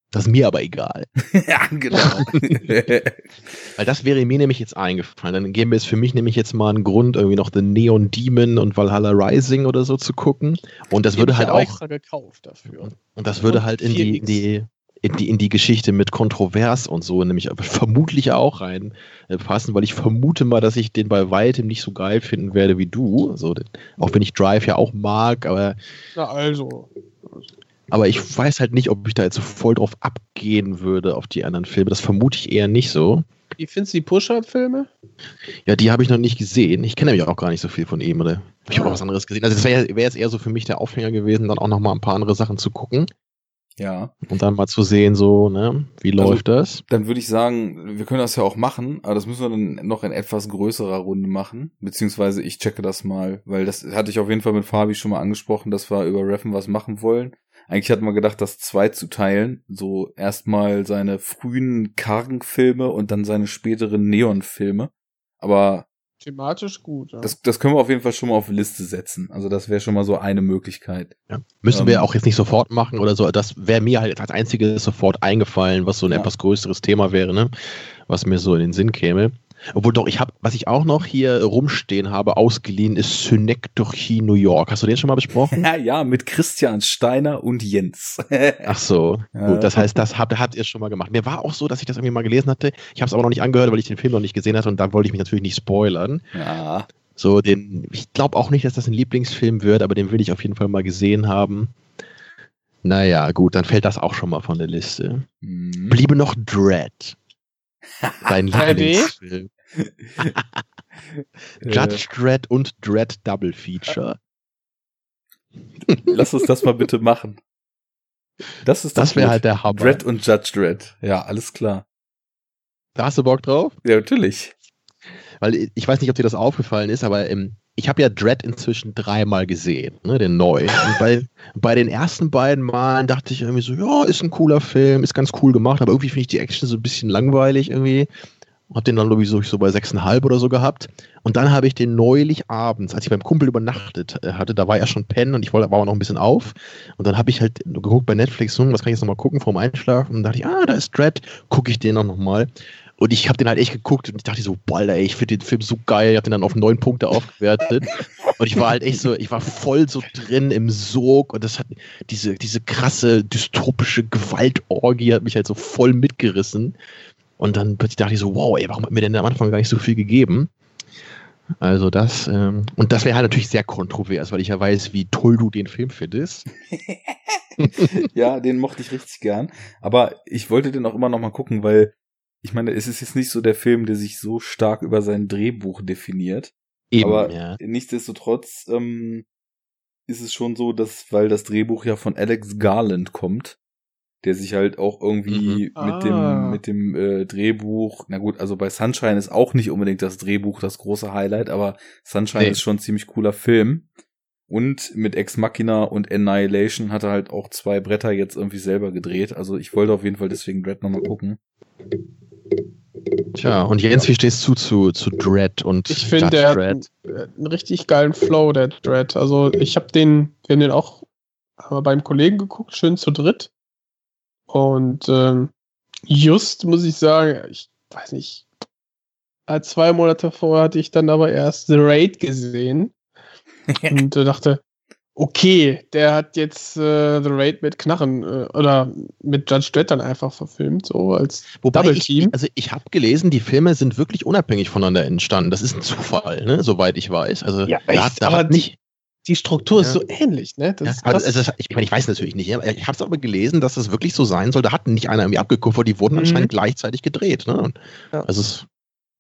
Das ist mir aber egal. ja, genau. Weil das wäre mir nämlich jetzt eingefallen. Dann gäbe es für mich nämlich jetzt mal einen Grund, irgendwie noch The Neon Demon und Valhalla Rising oder so zu gucken. Und das würde halt ja auch extra gekauft dafür. Und das würde halt in die, in 4X. die, in die, in die Geschichte mit Kontrovers und so, nämlich vermutlich auch reinpassen, weil ich vermute mal, dass ich den bei weitem nicht so geil finden werde wie du. Den- auch wenn ich Drive ja auch mag, aber, Na also. aber ich weiß halt nicht, ob ich da jetzt so voll drauf abgehen würde auf die anderen Filme. Das vermute ich eher nicht so. Wie findest du die Push-Up-Filme? Ja, die habe ich noch nicht gesehen. Ich kenne nämlich auch gar nicht so viel von ihm, oder? Ich habe auch was anderes gesehen. Also, das wäre wär jetzt eher so für mich der Aufhänger gewesen, dann auch noch mal ein paar andere Sachen zu gucken ja, und dann mal zu sehen, so, ne, wie Also- läuft das? dann würde ich sagen, wir können das ja auch machen, aber das müssen wir dann noch in etwas größerer Runde machen, beziehungsweise ich checke das mal, weil das hatte ich auf jeden Fall mit Fabi schon mal angesprochen, dass wir über Reffen was machen wollen. Eigentlich hatten wir gedacht, das zwei zu teilen, so erstmal seine frühen kargen Filme und dann seine späteren Neon-Filme. Aber thematisch gut. Ja. Das, das können wir auf jeden Fall schon mal auf die Liste setzen. Also das wäre schon mal so eine Möglichkeit. Ja. Müssen ähm, wir auch jetzt nicht sofort machen oder so. Das wäre mir halt als einziges sofort eingefallen, was so ein ja. etwas größeres Thema wäre, ne? Was mir so in den Sinn käme. Obwohl doch, ich habe, was ich auch noch hier rumstehen habe, ausgeliehen, ist Synecdoche New York. Hast du den schon mal besprochen? Ja, ja, mit Christian Steiner und Jens. Ach so, ja. gut. Das heißt, das habt, habt ihr schon mal gemacht. Mir war auch so, dass ich das irgendwie mal gelesen hatte. Ich habe es aber noch nicht angehört, weil ich den Film noch nicht gesehen hatte und da wollte ich mich natürlich nicht spoilern. Ja. So, den, ich glaube auch nicht, dass das ein Lieblingsfilm wird, aber den will ich auf jeden Fall mal gesehen haben. Naja, gut, dann fällt das auch schon mal von der Liste. Mhm. Bliebe noch Dread. Dein Lieblingsfilm. Judge Dredd und Dredd Double Feature. Lass uns das mal bitte machen. Das ist das, das wäre halt der Hammer. Dredd und Judge Dredd. Ja, alles klar. Da hast du Bock drauf? Ja, natürlich. Weil ich weiß nicht, ob dir das aufgefallen ist, aber ähm, ich habe ja Dread inzwischen dreimal gesehen, ne, den neu. Und bei, bei den ersten beiden Malen dachte ich irgendwie so, ja, ist ein cooler Film, ist ganz cool gemacht, aber irgendwie finde ich die Action so ein bisschen langweilig irgendwie. Hab den dann, glaube so, bei 6,5 oder so gehabt. Und dann habe ich den neulich abends, als ich beim Kumpel übernachtet äh, hatte, da war er schon pennen und ich wollte, war aber noch ein bisschen auf. Und dann habe ich halt geguckt bei Netflix, hm, was kann ich jetzt nochmal gucken vorm Einschlafen? Und dachte ich, ah, da ist Dread, gucke ich den auch nochmal. Und ich habe den halt echt geguckt und ich dachte so, boah, ey, ich finde den Film so geil. Ich habe den dann auf neun Punkte aufgewertet. und ich war halt echt so, ich war voll so drin im Sog und das hat diese, diese krasse dystopische Gewaltorgie hat mich halt so voll mitgerissen. Und dann plötzlich dachte ich so, wow, ey, warum hat mir denn am Anfang gar nicht so viel gegeben? Also das, ähm, und das wäre halt natürlich sehr kontrovers, weil ich ja weiß, wie toll du den Film findest. ja, den mochte ich richtig gern. Aber ich wollte den auch immer noch mal gucken, weil ich meine, es ist jetzt nicht so der Film, der sich so stark über sein Drehbuch definiert. Eben, aber ja. nichtsdestotrotz ähm, ist es schon so, dass, weil das Drehbuch ja von Alex Garland kommt, der sich halt auch irgendwie mhm. mit ah. dem mit dem äh, Drehbuch, na gut, also bei Sunshine ist auch nicht unbedingt das Drehbuch das große Highlight, aber Sunshine nee. ist schon ein ziemlich cooler Film. Und mit Ex Machina und Annihilation hat er halt auch zwei Bretter jetzt irgendwie selber gedreht. Also ich wollte auf jeden Fall deswegen Dread nochmal gucken. Tja, und Jens, wie stehst du zu, zu Dread und Ich finde, der Dread? hat einen richtig geilen Flow, der Dread. Also ich habe den, wir haben den auch beim Kollegen geguckt, schön zu dritt. Und ähm, just muss ich sagen, ich weiß nicht, zwei Monate vorher hatte ich dann aber erst The Raid gesehen und äh, dachte, okay, der hat jetzt äh, The Raid mit Knarren äh, oder mit Judge Dredd dann einfach verfilmt, so als Wobei Double Team. Ich, also ich habe gelesen, die Filme sind wirklich unabhängig voneinander entstanden. Das ist ein Zufall, ne? soweit ich weiß. Also ja, da, da hat nicht die Struktur ist so ähnlich, ne? Ja, also, also, ich meine, ich weiß natürlich nicht. Ich habe es aber gelesen, dass es wirklich so sein soll. Da hat nicht einer irgendwie abgekupfert, die wurden mhm. anscheinend gleichzeitig gedreht. Ne? Ja. Also es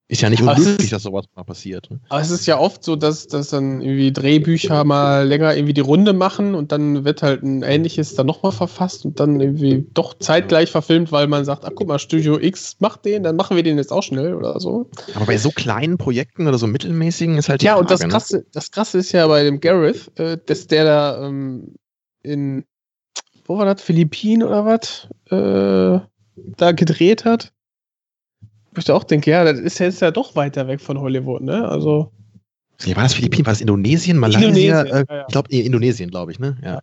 ist ja nicht unmöglich, dass sowas mal passiert. Ne? Aber es ist ja oft so, dass, dass dann irgendwie Drehbücher mal länger irgendwie die Runde machen und dann wird halt ein ähnliches dann nochmal verfasst und dann irgendwie doch zeitgleich verfilmt, weil man sagt, ach guck mal, Studio X macht den, dann machen wir den jetzt auch schnell oder so. Aber bei so kleinen Projekten oder so mittelmäßigen ist halt die Ja, Frage, und das ne? Krasse, ne? das Krasse ist ja bei dem Gareth, äh, dass der da ähm, in, wo war das, Philippinen oder was, äh, da gedreht hat wo ich auch denke, ja, das ist jetzt ja doch weiter weg von Hollywood, ne? Also. War das Philippinen? War das Indonesien? Malaysia? Indonesien, äh, ja, ja. Ich glaube, Indonesien, glaube ich, ne? Ja.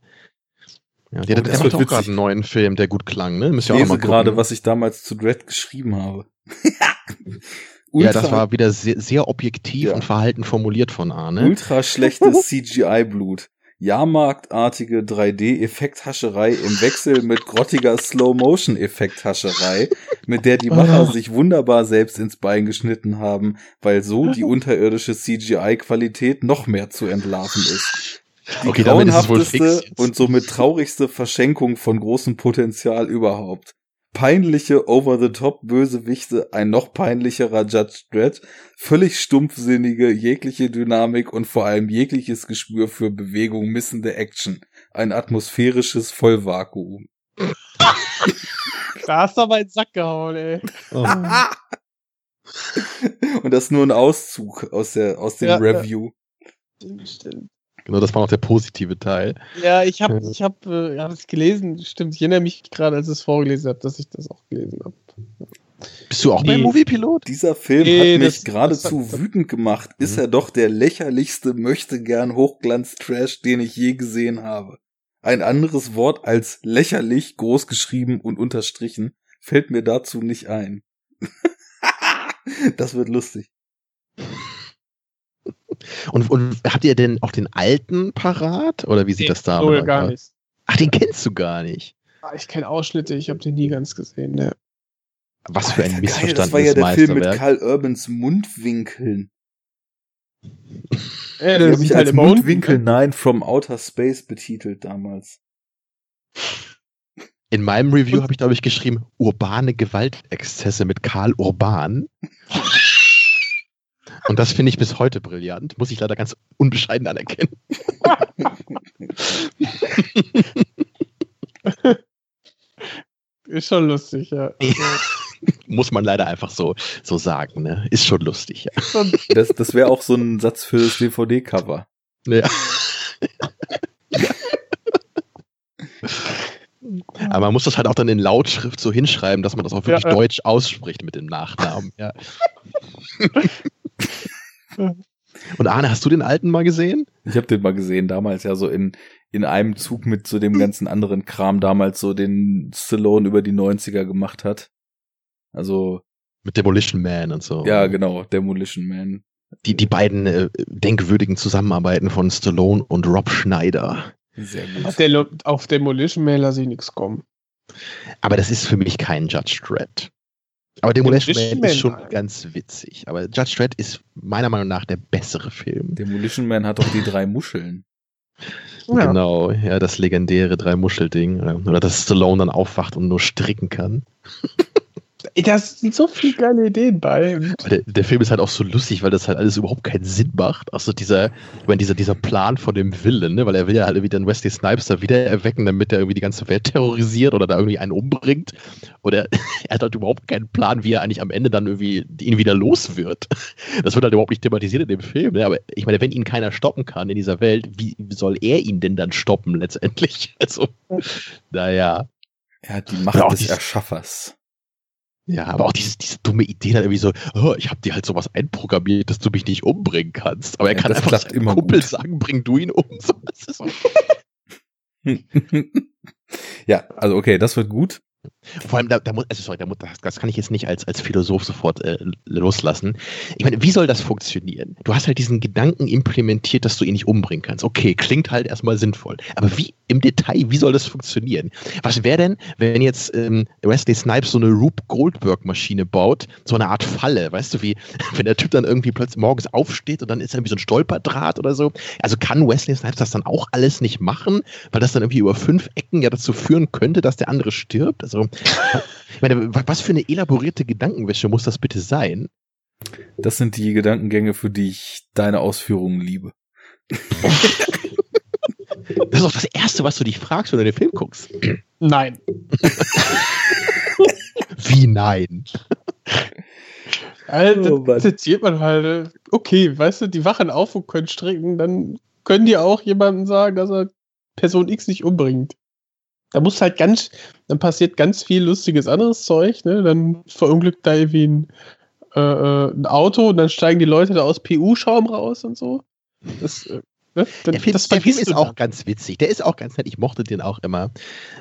Ja, der, der macht auch gerade einen neuen Film, der gut klang, ne? Müsst ihr auch mal gerade, was ich damals zu Dread geschrieben habe. ja, das war wieder sehr, sehr objektiv ja. und verhalten formuliert von Arne. Ultra schlechtes CGI-Blut. Jahrmarktartige 3D-Effekthascherei im Wechsel mit grottiger Slow-Motion-Effekthascherei, mit der die Macher oh. sich wunderbar selbst ins Bein geschnitten haben, weil so die unterirdische CGI-Qualität noch mehr zu entlarven ist. Die okay, grauenhafteste und somit traurigste Verschenkung von großem Potenzial überhaupt peinliche Over-the-Top-Bösewichte, ein noch peinlicherer Judge Dredd, völlig stumpfsinnige, jegliche Dynamik und vor allem jegliches Gespür für Bewegung missende Action. Ein atmosphärisches Vollvakuum. da hast du aber in den Sack gehauen, ey. Oh. und das ist nur ein Auszug aus der, aus dem ja, Review. Ja. Stimmt. Genau, das war noch der positive Teil. Ja, ich habe ich hab, äh, hab es gelesen, stimmt. Ich erinnere mich gerade, als ich es vorgelesen habe, dass ich das auch gelesen habe. Bist du auch Nee. beim Moviepilot? Dieser Film Nee, hat mich geradezu das- das- wütend gemacht. Ist Mhm. er doch der lächerlichste möchte gern Hochglanz-Trash, den ich je gesehen habe. Ein anderes Wort als lächerlich, großgeschrieben und unterstrichen, fällt mir dazu nicht ein. das wird lustig. Und, und habt ihr denn auch den alten parat? Oder wie sieht das da aus? gar nicht. Ach, den kennst du gar nicht. Ah, Ich kenne Ausschnitte, ich habe den nie ganz gesehen. Ne. Was für ein Alter, geil, Das war ja der Film mit. Karl Urbans Mundwinkeln. Ja, der habe ich halt als. Mundwinkel 9 from Outer Space betitelt damals. In meinem Review habe ich, glaube ich, geschrieben, urbane Gewaltexzesse mit Karl Urban. Und das finde ich bis heute brillant. Muss ich leider ganz unbescheiden anerkennen. Ist schon lustig, ja. Muss man leider einfach so, so sagen. Ne? Ist schon lustig. Ja. Das, das wäre auch so ein Satz für das DVD-Cover. Ja. Aber man muss das halt auch dann in Lautschrift so hinschreiben, dass man das auch wirklich Ja, ja. deutsch ausspricht mit dem Nachnamen. Ja. Und Arne, hast du den alten mal gesehen? Ich habe den mal gesehen, damals ja so in, in einem Zug mit so dem ganzen anderen Kram damals so den Stallone über die 90er gemacht hat. Also, Mit Demolition Man und so. ja, genau, Demolition Man. Die, die beiden äh, denkwürdigen Zusammenarbeiten von Stallone und Rob Schneider. Sehr auf, gut. der, Lo- auf Demolition Man lasse ich nichts kommen. Aber das ist für mich kein Judge Dredd. Aber Demolition Demolition Man ist schon nein. ganz witzig. Aber Judge Dredd ist meiner Meinung nach der bessere Film. Demolition Man hat doch die drei Muscheln. Ja. Genau, ja, das legendäre Drei-Muschel-Ding. Oder, oder dass Stallone dann aufwacht und nur stricken kann. Da sind so viele geile Ideen bei. Der, der Film ist halt auch so lustig, weil das halt alles überhaupt keinen Sinn macht. Also dieser, ich meine, dieser, dieser Plan von dem Willen, ne? weil er will ja halt irgendwie den Wesley Snipes da wieder erwecken, damit er irgendwie die ganze Welt terrorisiert oder da irgendwie einen umbringt. Oder er hat halt überhaupt keinen Plan, wie er eigentlich am Ende dann irgendwie ihn wieder los wird. Das wird halt überhaupt nicht thematisiert in dem Film. Ne? Aber ich meine, wenn ihn keiner stoppen kann in dieser Welt, wie soll er ihn denn dann stoppen letztendlich? Also, naja. Er hat die Macht Ja, des Erschaffers. Ja, aber auch diese, diese dumme Idee dann irgendwie so, oh, ich habe dir halt sowas einprogrammiert, dass du mich nicht umbringen kannst. Aber er Ja, kann einfach seinem immer Kumpel gut. sagen, bring du ihn um. Ja, also okay, das wird gut. Vor allem, da, da muss, also sorry, da muss, das, das kann ich jetzt nicht als, als Philosoph sofort äh, loslassen. Ich meine, wie soll das funktionieren? Du hast halt diesen Gedanken implementiert, dass du ihn nicht umbringen kannst. Okay, klingt halt erstmal sinnvoll. Aber wie im Detail, wie soll das funktionieren? Was wäre denn, wenn jetzt ähm, Wesley Snipes so eine Rube Goldberg-Maschine baut, so eine Art Falle, weißt du, wie, wenn der Typ dann irgendwie plötzlich morgens aufsteht und dann ist er wie so ein Stolperdraht oder so. Also kann Wesley Snipes das dann auch alles nicht machen, weil das dann irgendwie über fünf Ecken ja dazu führen könnte, dass der andere stirbt? Also, ich meine, wa- was für eine elaborierte Gedankenwäsche muss das bitte sein? Das sind die Gedankengänge, für die ich deine Ausführungen liebe. Das ist auch das Erste, was du dich fragst, wenn du den Film guckst. Nein. Wie nein? Also, Oh das erzählt man halt. äh, Okay, weißt du, die wachen auf und können stricken, dann können die auch jemandem sagen, dass er Person X nicht umbringt. Da muss halt ganz, dann passiert ganz viel lustiges anderes Zeug, ne? Dann verunglückt da irgendwie ein, äh, äh, ein Auto und dann steigen die Leute da aus PU-Schaum raus und so. Das, äh, ne? dann, Der Film, der Film ist du auch dann. ganz witzig. Der ist auch ganz nett. Ich mochte den auch immer.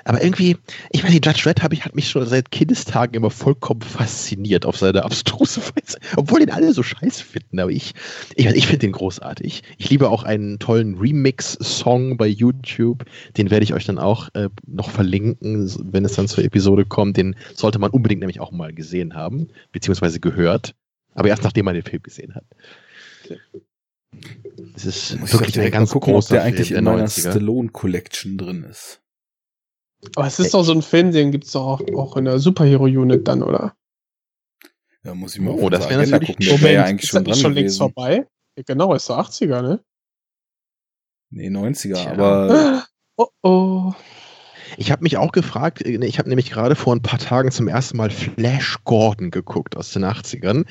Aber irgendwie, ich weiß nicht, Judge Red ich, hat mich schon seit Kindestagen immer vollkommen fasziniert auf seine abstruse Weise. Obwohl den alle so scheiße finden. Aber ich, ich, ich finde den großartig. Ich liebe auch einen tollen Remix-Song bei YouTube. Den werde ich euch dann auch äh, noch verlinken, wenn es dann zur Episode kommt. Den sollte man unbedingt nämlich auch mal gesehen haben, beziehungsweise gehört. Aber erst nachdem man den Film gesehen hat. Es ist Muss ich wirklich doch ein direkt ganz gucken, ob großer der eigentlich in der meiner 90er. Stallone Collection drin ist. Aber es ist doch so ein Film, den gibt es doch auch, auch in der Superhero-Unit dann, oder? Ja, muss ich mal Oh, das wäre natürlich- gucken. Wäre ja eigentlich ist schon das dran schon längst gewesen. vorbei? Ja, genau, ist doch 80er, ne? Nee, 90er, Tja. aber Oh oh. Ich habe mich auch gefragt, äh, ich habe nämlich gerade vor ein paar Tagen zum ersten Mal Flash Gordon geguckt aus den 80ern.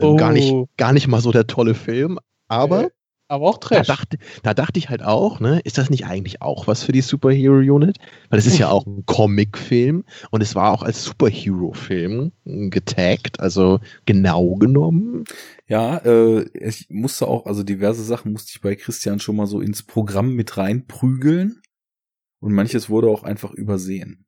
Äh, Oh. Gar, nicht, gar nicht mal so der tolle Film, aber Äh, Aber auch Da Trash. dachte, da dachte ich halt auch, ne, ist das nicht eigentlich auch was für die Superhero Unit? Weil es ist ja auch ein Comic-Film und es war auch als Superhero-Film getaggt, also genau genommen. Ja, äh, ich musste auch, also diverse Sachen musste ich bei Christian schon mal so ins Programm mit reinprügeln. Und manches wurde auch einfach übersehen.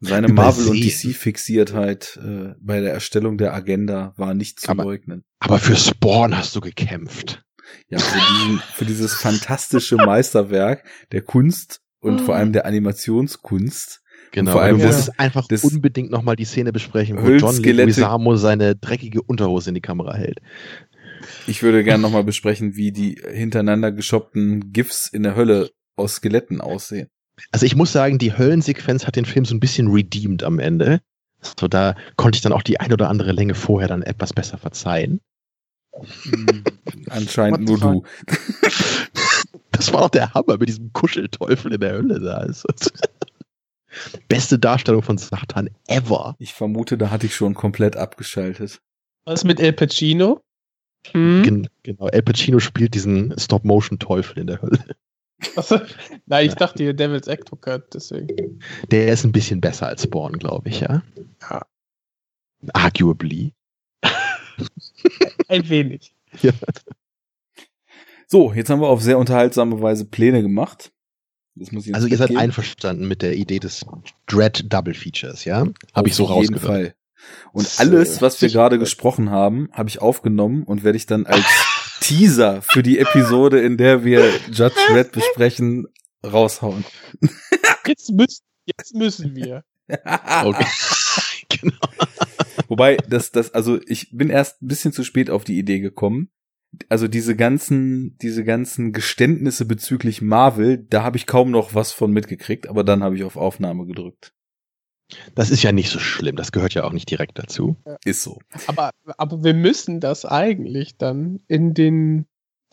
Seine Marvel- und? DC-Fixiertheit äh, bei der Erstellung der Agenda war nicht zu Aber- leugnen. Aber für Spawn hast du gekämpft. Ja, für, diesen, für dieses fantastische Meisterwerk der Kunst und vor allem der Animationskunst. Genau, vor vor allem du das- musstest einfach das unbedingt nochmal die Szene besprechen, wo John Leguizamo seine dreckige Unterhose in die Kamera hält. Ich würde gern nochmal besprechen, wie die hintereinander geschoppten GIFs in der Hölle aus Skeletten aussehen. Also ich muss sagen, die Höllensequenz hat den Film so ein bisschen redeemed am Ende. So, da konnte ich dann auch die ein oder andere Länge vorher dann etwas besser verzeihen. Anscheinend What nur du. Das war doch der Hammer mit diesem Kuschelteufel in der Hölle da. Beste Darstellung von Satan ever. Ich vermute, da hatte ich schon komplett abgeschaltet. Was mit El Pacino? Hm? Gen genau, El Pacino spielt diesen Stop-Motion-Teufel in der Hölle. Nein, ich dachte hier Devil's Advocate, deswegen. Der ist ein bisschen besser als Spawn, glaube ich, ja. Ja. Arguably. Ein wenig. Ja. So, jetzt haben wir auf sehr unterhaltsame Weise Pläne gemacht. Das muss ich jetzt Also ihr seid mitgeben. einverstanden mit der Idee des Dread Double Features, ja? Habe ich so Auf jeden rausgehört. Fall. Und alles, äh, was wir gerade gesprochen haben, habe ich aufgenommen und werde ich dann als Teaser für die Episode, in der wir Judge Red besprechen, raushauen. Jetzt müssen, jetzt müssen wir. Okay. genau. Wobei, das, das, also ich bin erst ein bisschen zu spät auf die Idee gekommen. Also diese ganzen, diese ganzen Geständnisse bezüglich Marvel, da habe ich kaum noch was von mitgekriegt, aber dann habe ich auf Aufnahme gedrückt. Das ist ja nicht so schlimm, das gehört ja auch nicht direkt dazu. Ist so. Aber, aber wir müssen das eigentlich dann in den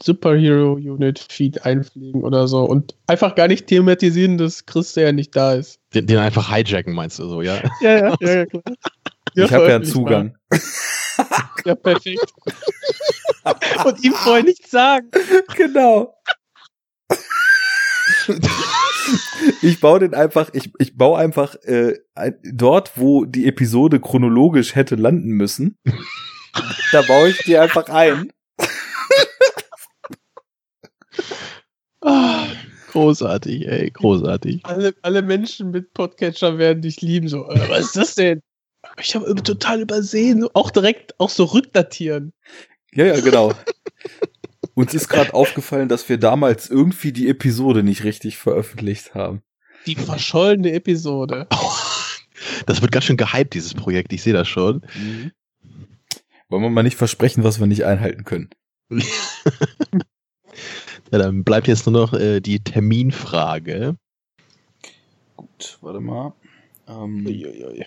Superhero Unit Feed einfliegen oder so und einfach gar nicht thematisieren, dass Chris ja nicht da ist. Den, den einfach hijacken, meinst du so, ja? Ja, ja, ja, ja ich habe ja einen Zugang. Ja, perfekt. und ihm vorher nichts sagen. genau. ich baue den einfach, ich, ich baue einfach äh, dort, wo die Episode chronologisch hätte landen müssen. da baue ich die einfach ein. Ah, Großartig, ey, großartig. alle, alle Menschen mit Podcatcher werden dich lieben. So, äh, was ist das denn? Ich habe total übersehen. Auch direkt, auch so rückdatieren. Ja, ja, genau. Uns ist gerade aufgefallen, dass wir damals irgendwie die Episode nicht richtig veröffentlicht haben. Die verschollene Episode. Das wird ganz schön gehypt, dieses Projekt, ich sehe das schon. Wollen wir mal nicht versprechen, was wir nicht einhalten können. Ja, dann bleibt jetzt nur noch äh, die Terminfrage. Gut, warte mal. Ähm, Uiuiui.